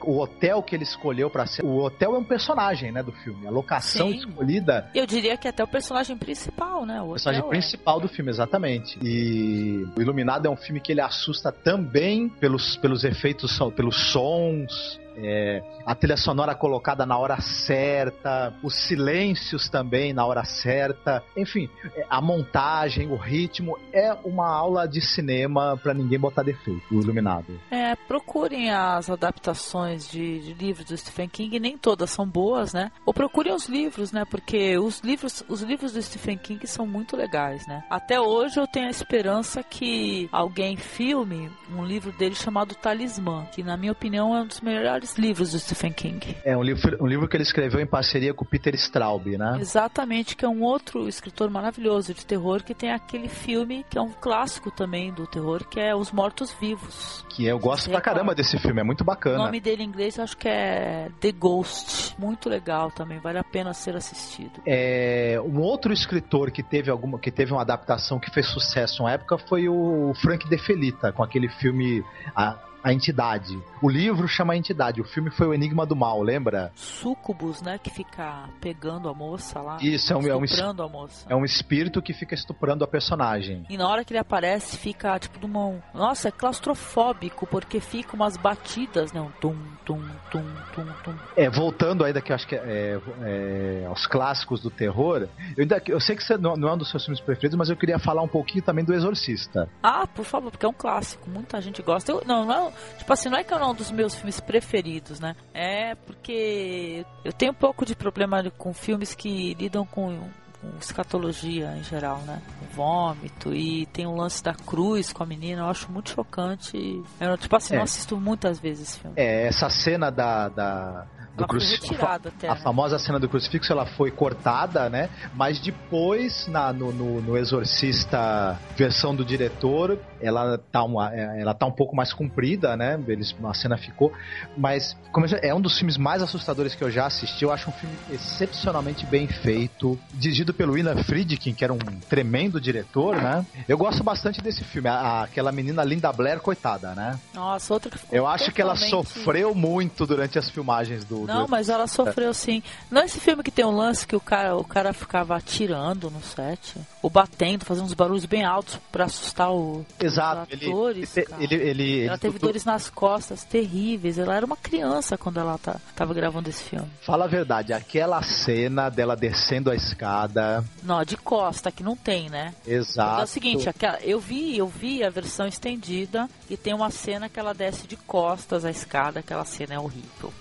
S5: o hotel que ele escolheu para ser. O hotel é um personagem, né, do filme. A locação Sim. escolhida.
S4: Eu diria que até o personagem principal, né? O,
S5: o personagem é. principal do filme, exatamente. E o Iluminado é um filme que ele assusta também pelos, pelos efeitos, pelos sons, é, a trilha sonora colocada na hora certa, os silêncios também na hora certa, enfim, é, a montagem, o ritmo é uma aula de cinema para ninguém botar defeito, o Iluminado.
S4: É, procurem as adaptações de, de, livros do Stephen King, nem todas são boas, né? Ou procurem os livros, né? Porque os livros, os livros do Stephen King são muito legais, né? Até hoje eu tenho a esperança que alguém filme um livro dele chamado Talismã, que na minha opinião é um dos melhores livros do Stephen King.
S5: É um livro, um livro que ele escreveu em parceria com Peter Straub, né?
S4: Exatamente, que é um outro escritor maravilhoso de terror que tem aquele filme que é um clássico também do terror, que é Os Mortos Vivos.
S5: Que eu gosto pra caramba desse filme, é muito bacana.
S4: O nome dele em inglês eu acho que é The Ghost. Muito legal também, vale a pena ser assistido.
S5: É, um outro escritor que teve alguma que teve uma adaptação que fez sucesso na época foi o Frank De Felita, com aquele filme a, A Entidade. O livro chama A Entidade, o filme foi O Enigma do Mal, lembra?
S4: Sucubus, né? Que fica pegando a moça lá.
S5: Isso, é um, é um,
S4: estuprando a moça.
S5: é um espírito que fica estuprando a personagem.
S4: E na hora que ele aparece, fica tipo de uma. Nossa, é claustrofóbico, porque fica umas batidas, né? Um tum, tum, tum, tum, tum.
S5: É, voltando ainda que eu acho que é, é, aos clássicos do terror, eu, ainda, eu sei que você não, não é um dos seus filmes preferidos, mas eu queria falar um pouquinho também do Exorcista.
S4: Ah, por favor, porque é um clássico, muita gente gosta. Eu, não, não é, tipo assim, não é que é um dos meus filmes preferidos, né? É porque eu tenho um pouco de problema com filmes que lidam com, com escatologia em geral, né? Vômito e tem um lance da cruz com a menina, eu acho muito chocante. Eu, tipo assim,
S5: É.
S4: não assisto muitas vezes esse filme.
S5: É, essa cena da. da do
S4: Ela foi retirada até,
S5: A
S4: né?
S5: famosa cena do crucifixo ela foi cortada, né? Mas depois, na, no, no, no Exorcista, versão do diretor, ela tá, uma, é, ela tá um pouco mais comprida, né? Eles, a cena ficou. Mas como já- é um dos filmes mais assustadores que eu já assisti. Eu acho um filme excepcionalmente bem feito. Dirigido pelo William Friedkin, que era um tremendo diretor, né? Eu gosto bastante desse filme. A- aquela menina Linda Blair, coitada, né?
S4: Nossa, outra que ficou
S5: Eu acho que ela sofreu muito durante as filmagens do.
S4: Não, mas ela sofreu sim. Não é esse filme que tem um lance que o cara, o cara ficava atirando no set, ou batendo, fazendo uns barulhos bem altos pra assustar o,
S5: Exato.
S4: os
S5: Ele,
S4: atores.
S5: ele,
S4: cara.
S5: ele, ele-
S4: ela
S5: ele-
S4: teve dores nas costas terríveis. Ela era uma criança quando ela tá, tava gravando esse filme.
S5: Fala a verdade, aquela cena dela descendo a escada.
S4: Não, de costa, que não tem, né?
S5: Exato.
S4: É o seguinte, aquela, eu vi, eu vi a versão estendida e tem uma cena que ela desce de costas a escada, aquela cena é horrível.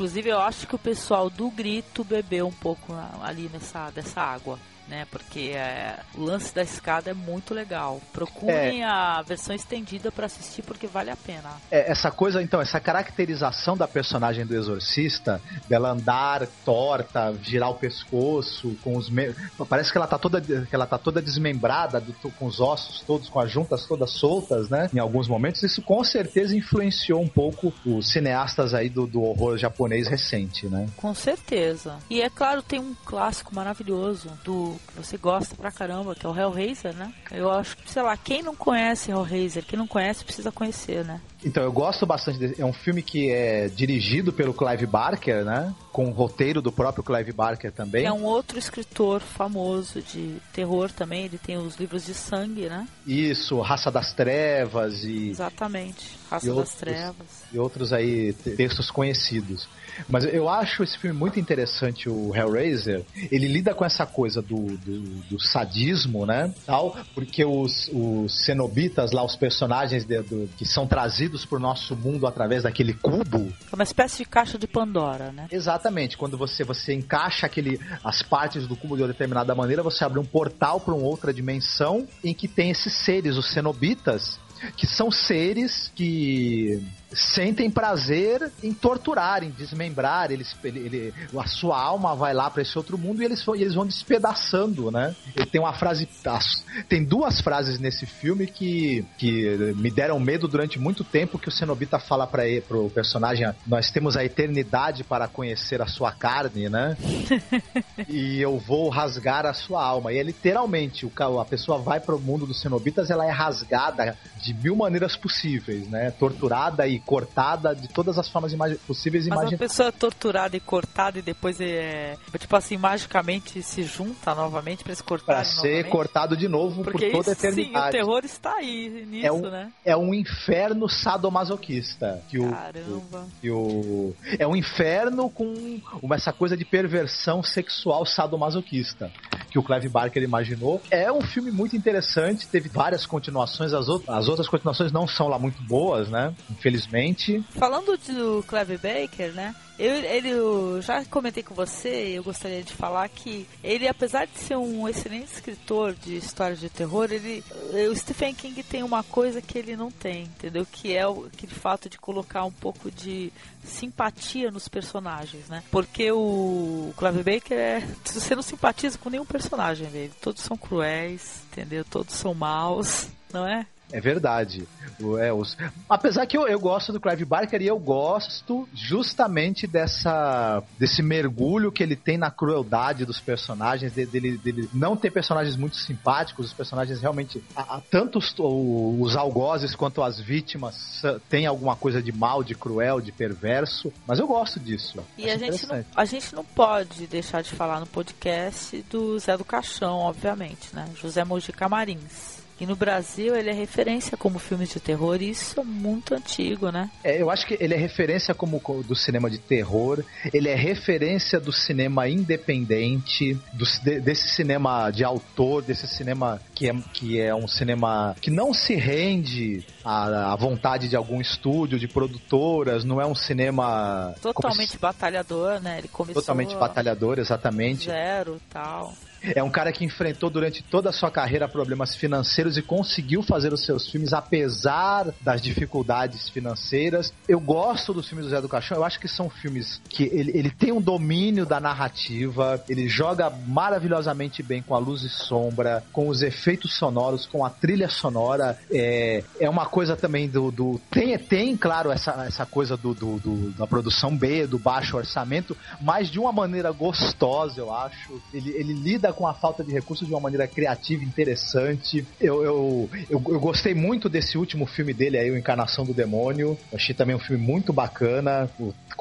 S4: Inclusive eu acho que o pessoal do grito bebeu um pouco ali nessa dessa água. Né, porque é, o lance da escada é muito legal. Procurem a versão estendida para assistir porque vale a pena.
S5: É, essa coisa, então, essa caracterização da personagem do exorcista, dela andar torta, girar o pescoço, com os me... parece que ela tá toda que ela tá toda desmembrada, do- com os ossos todos, com as juntas todas soltas, né? Em alguns momentos, isso com certeza influenciou um pouco os cineastas aí do, do horror japonês recente, né?
S4: Com certeza. E é claro, tem um clássico maravilhoso do que você gosta pra caramba, que é o Hellraiser, né? Eu acho que, sei lá, quem não conhece Hellraiser, quem não conhece precisa conhecer, né?
S5: Então, eu gosto bastante desse. É um filme que é dirigido pelo Clive Barker, né? Com o roteiro do próprio Clive Barker também.
S4: É um outro escritor famoso de terror também, ele tem os livros de sangue, né?
S5: Isso, Raça das Trevas e,
S4: Exatamente. Raça
S5: E
S4: das
S5: outros-
S4: Trevas.
S5: e outros aí te- textos conhecidos. Mas eu acho esse filme muito interessante, o Hellraiser. Ele lida com essa coisa do, do, do sadismo, né? Tal, porque os, os cenobitas lá, os personagens de- do- que são trazidos pro nosso mundo através daquele cubo,
S4: É uma espécie de caixa de Pandora, né?
S5: Exatamente, quando você, você encaixa aquele, as partes do cubo de uma determinada maneira, você abre um portal para uma outra dimensão em que tem esses seres, os cenobitas, que são seres que sentem prazer em torturar, em desmembrar, eles, ele, ele- a sua alma vai lá para esse outro mundo e eles, vão- e eles vão despedaçando, né? Ele tem uma frase, as- tem duas frases nesse filme que, que me deram medo durante muito tempo que o Cenobita fala para pro personagem, nós temos a eternidade para conhecer a sua carne, né? e eu vou rasgar a sua alma. E é literalmente, o, a pessoa vai pro mundo dos cenobitas, ela é rasgada de mil maneiras possíveis, né? Torturada e cortada de todas as formas imagi- possíveis
S4: Mas
S5: imagináveis.
S4: pessoa é torturada e cortada e depois é. Tipo assim, magicamente se junta novamente pra se cortar.
S5: Pra ser
S4: novamente.
S5: cortado de novo
S4: Porque
S5: por toda a
S4: isso, sim, o
S5: eternidade.
S4: terror está aí nisso,
S5: É um-
S4: né?
S5: é um inferno sadomasoquista. Que o,
S4: Caramba.
S5: que o, é um inferno com uma, essa coisa de perversão sexual sadomasoquista que o Clive Barker imaginou. É um filme muito interessante, teve várias continuações, as, out- as outras continuações não são lá muito boas, né? Infelizmente.
S4: Falando do Clive Baker, né? Eu, ele, eu já comentei com você, eu gostaria de falar que ele, apesar de ser um excelente escritor de histórias de terror, ele, o Stephen King tem uma coisa que ele não tem, entendeu? Que é o aquele fato de colocar um pouco de simpatia nos personagens, né? Porque o Clive Baker é, você não simpatiza com nenhum personagem dele, todos são cruéis, entendeu? Todos são maus, não é?
S5: É verdade. É, os... Apesar que eu, eu gosto do Clive Barker e eu gosto justamente dessa desse mergulho que ele tem na crueldade dos personagens, dele, dele não ter personagens muito simpáticos, os personagens realmente, a, a, tanto os, os algozes quanto as vítimas têm alguma coisa de mal, de cruel, de perverso, mas eu gosto disso.
S4: E a gente, não, a gente não pode deixar de falar no podcast do Zé do Caixão, obviamente, né? José Mojica Marins. E no Brasil ele é referência como filme de terror, e isso é muito antigo, né?
S5: É, eu acho que ele é referência como do cinema de terror, ele é referência do cinema independente, do, desse cinema de autor, desse cinema que é, que é um cinema que não se rende à, à vontade de algum estúdio, de produtoras, não é um cinema...
S4: Totalmente batalhador, né? Ele começou...
S5: Totalmente batalhador, exatamente.
S4: Zero, tal.
S5: É um cara que enfrentou durante toda a sua carreira problemas financeiros e conseguiu fazer os seus filmes apesar das dificuldades financeiras. Eu gosto dos filmes do Zé do Caixão, eu acho que são filmes que ele, ele tem um domínio da narrativa, ele joga maravilhosamente bem com a luz e sombra, com os efeitos sonoros, com a trilha sonora. É, é uma coisa também do. do tem, tem, claro, essa, essa coisa do, do, do da produção B, do baixo orçamento, mas de uma maneira gostosa, eu acho. Ele, ele lida lida com a falta de recursos de uma maneira criativa, interessante. Eu, eu, eu, eu, gostei muito desse último filme dele aí, o Encarnação do Demônio. Achei também um filme muito bacana.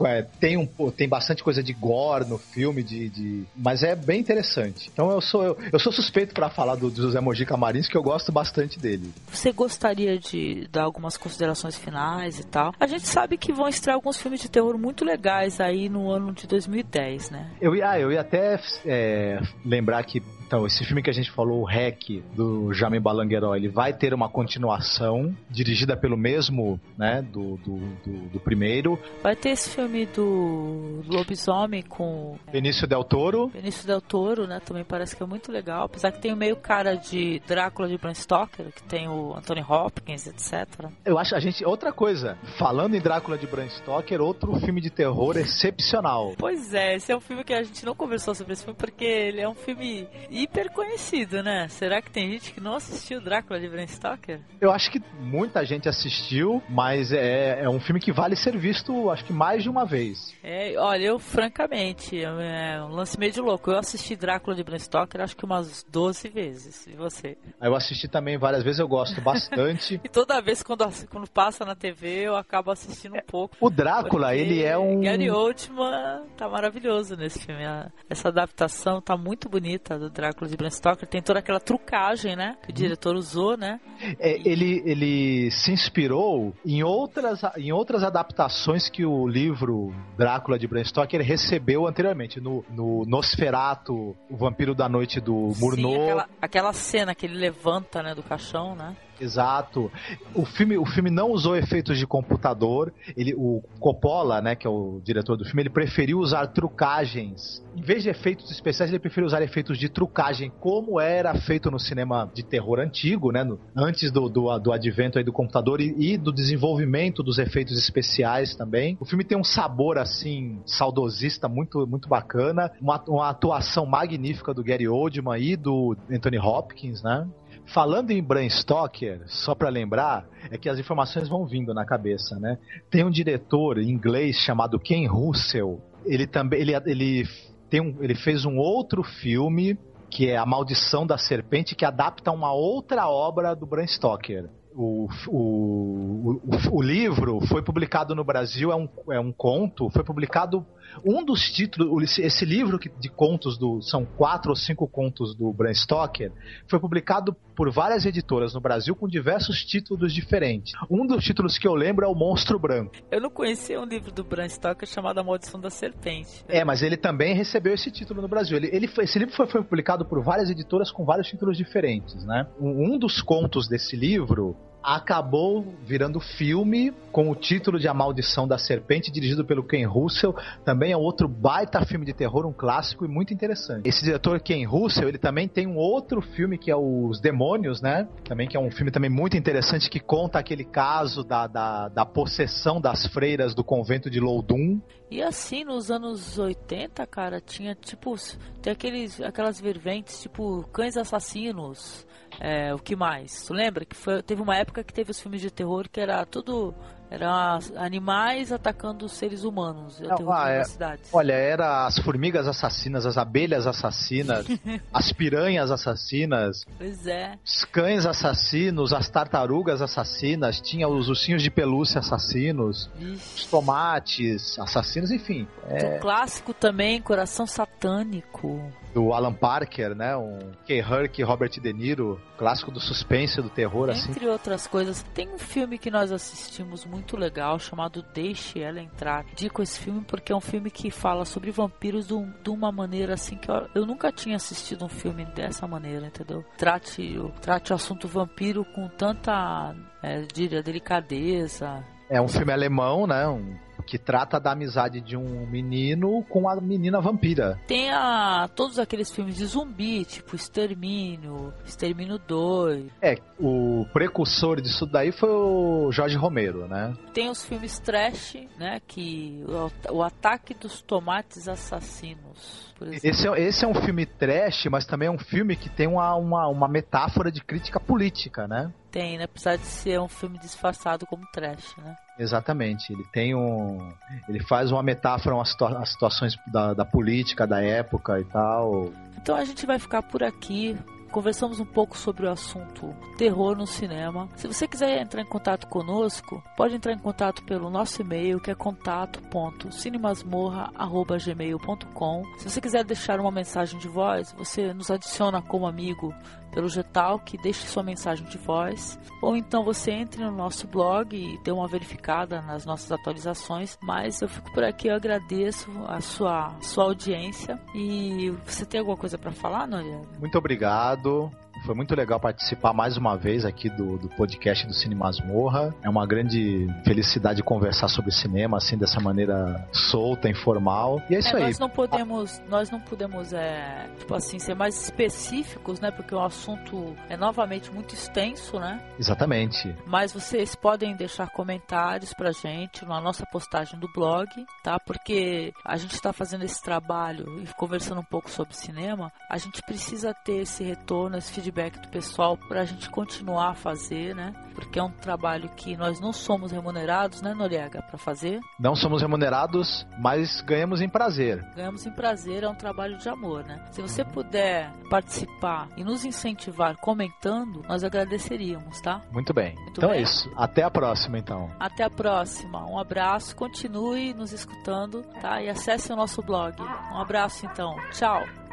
S5: É, tem, um, tem bastante coisa de gore no filme, de, de... mas é bem interessante. Então eu sou, eu, eu sou suspeito para falar do, do José Mojica Marins, que eu gosto bastante dele.
S4: Você gostaria de dar algumas considerações finais e tal? A gente sabe que vão estrear alguns filmes de terror muito legais aí no ano de 2010, né?
S5: Eu ia, eu ia até é, lembrar lembrar que então, esse filme que a gente falou, o Rec, do Jaime Balangueiro, ele vai ter uma continuação, dirigida pelo mesmo, né, do, do, do, do primeiro.
S4: Vai ter esse filme do Lobisomem com...
S5: Benício Del Toro.
S4: Benício Del Toro, né, também parece que é muito legal, apesar que tem o meio cara de Drácula de Bram Stoker, que tem o Anthony Hopkins, etc.
S5: Eu acho, a gente, outra coisa, falando em Drácula de Bram Stoker, outro filme de terror excepcional.
S4: Pois é, esse é um filme que a gente não conversou sobre esse filme, porque ele é um filme hiper conhecido, né? Será que tem gente que não assistiu Drácula de Bram Stoker?
S5: Eu acho que muita gente assistiu, mas é, é um filme que vale ser visto, acho que mais de uma vez.
S4: É, olha, eu francamente, é um lance meio de louco. Eu assisti Drácula de Bram Stoker acho que umas 12 vezes. E você?
S5: Eu assisti também várias vezes, eu gosto bastante.
S4: e toda vez quando, quando passa na TV, eu acabo assistindo um pouco.
S5: O Drácula, ele é um.
S4: Gary Oldman tá maravilhoso nesse filme. Essa adaptação tá muito bonita do Drácula Drácula de Bram Stoker, tem toda aquela trucagem, né? Que o diretor usou, né?
S5: É, ele, ele se inspirou em outras, em outras adaptações que o livro Drácula de Bram Stoker recebeu anteriormente. No, no Nosferato, O Vampiro da Noite do Murnau.
S4: Aquela, aquela cena que ele levanta, né, do caixão, né?
S5: Exato. O filme, o filme não usou efeitos de computador. Ele, o Coppola, né, que é o diretor do filme, ele preferiu usar trucagens. Em vez de efeitos especiais, ele preferiu usar efeitos de trucagem, como era feito no cinema de terror antigo, né, no, antes do, do, do, advento do computador e, e, do desenvolvimento dos efeitos especiais também. O filme tem um sabor assim saudosista muito muito bacana, uma, uma atuação magnífica do Gary Oldman e do Anthony Hopkins, né? Falando em Bram Stoker, só para lembrar, é que as informações vão vindo na cabeça, né? Tem um diretor inglês chamado Ken Russell. Ele também ele, ele tem um, ele fez um outro filme que é A Maldição da Serpente, que adapta uma outra obra do Bram Stoker. O, o, o, o, livro foi publicado no Brasil, é um, é um conto, foi publicado um dos títulos, esse livro de contos do são quatro ou cinco contos do Bram Stoker, foi publicado por várias editoras no Brasil com diversos títulos diferentes. Um dos títulos que eu lembro é o Monstro Branco.
S4: Eu não conhecia um livro do Bram Stoker chamado A Maldição da Serpente.
S5: É, mas ele também recebeu esse título no Brasil. Ele, ele foi, esse livro foi, foi publicado por várias editoras com vários títulos diferentes, né? Um, um dos contos desse livro acabou virando filme com o título de A Maldição da Serpente, dirigido pelo Ken Russell. Também é outro baita filme de terror, um clássico e muito interessante. Esse diretor Ken Russell, ele também tem um outro filme que é Os Demônios, né? Também que é um filme também muito interessante que conta aquele caso da, da, da possessão das freiras do convento de Loudun.
S4: E assim, nos anos 80, cara, tinha tipo, tem aqueles, aquelas verventes, tipo, cães assassinos, É, o que mais? Tu lembra que foi, teve uma época que teve os filmes de terror que era tudo eram animais atacando seres humanos.
S5: Não, ah, é, olha, era as formigas assassinas, as abelhas assassinas, as piranhas assassinas.
S4: Pois é.
S5: Os cães assassinos, as tartarugas assassinas, tinha os ursinhos de pelúcia assassinos, Ixi. os tomates assassinos, enfim.
S4: É... Um clássico também, Coração Satânico
S5: do Alan Parker, né? Um Kay Herc, Robert De Niro, clássico do suspense, do terror,
S4: Entre
S5: assim.
S4: Entre outras coisas, tem um filme que nós assistimos muito legal chamado Deixe Ela Entrar. Digo esse filme porque é um filme que fala sobre vampiros de, de uma maneira assim que eu, eu, nunca tinha assistido um filme dessa maneira, entendeu? Trate, trate o assunto vampiro com tanta, é, diria, delicadeza.
S5: É um filme alemão, né? Um que trata da amizade de um menino com a menina vampira.
S4: Tem a, todos aqueles filmes de zumbi, tipo Extermínio, Extermínio 2.
S5: É, o precursor disso daí foi o Jorge Romero, né?
S4: Tem os filmes trash, né? Que o, o ataque dos tomates assassinos.
S5: Esse é, esse é um filme trash, mas também é um filme que tem uma, uma, uma metáfora de crítica política, né?
S4: Tem, né? Apesar de ser um filme disfarçado como trash, né?
S5: Exatamente. Ele tem um. Ele faz uma metáfora às situa situações da, da política da época e tal.
S4: Então a gente vai ficar por aqui conversamos um pouco sobre o assunto terror no cinema. Se você quiser entrar em contato conosco, pode entrar em contato pelo nosso e-mail que é contato.cinemasmorra@gmail.com. Se você quiser deixar uma mensagem de voz, você nos adiciona como amigo pelo Getalk, deixe sua mensagem de voz, ou então você entre no nosso blog e dê uma verificada nas nossas atualizações. Mas eu fico por aqui, eu agradeço a sua, sua audiência e você tem alguma coisa para falar, Noriega?
S5: Muito obrigado. Foi muito legal participar mais uma vez aqui do, do podcast do Cine Masmorra. É uma grande felicidade conversar sobre cinema assim dessa maneira solta, informal. E é isso
S4: é,
S5: aí.
S4: Nós não podemos, nós não podemos, é, tipo assim, ser mais específicos, né? Porque o assunto é novamente muito extenso, né?
S5: Exatamente.
S4: Mas vocês podem deixar comentários pra gente na nossa postagem do blog, tá? Porque a gente está fazendo esse trabalho e conversando um pouco sobre cinema, a gente precisa ter esse retorno, esse feedback feedback do pessoal para a gente continuar a fazer, né? Porque é um trabalho que nós não somos remunerados, né, Noriega, para fazer.
S5: Não somos remunerados, mas ganhamos em prazer.
S4: Ganhamos em prazer, é um trabalho de amor, né? Se você puder participar e nos incentivar comentando, nós agradeceríamos, tá?
S5: Muito bem. Muito então é bem? é isso. Até a próxima, então.
S4: Até a próxima. Um abraço, continue nos escutando, tá? E acesse o nosso blog. Um abraço, então. Tchau.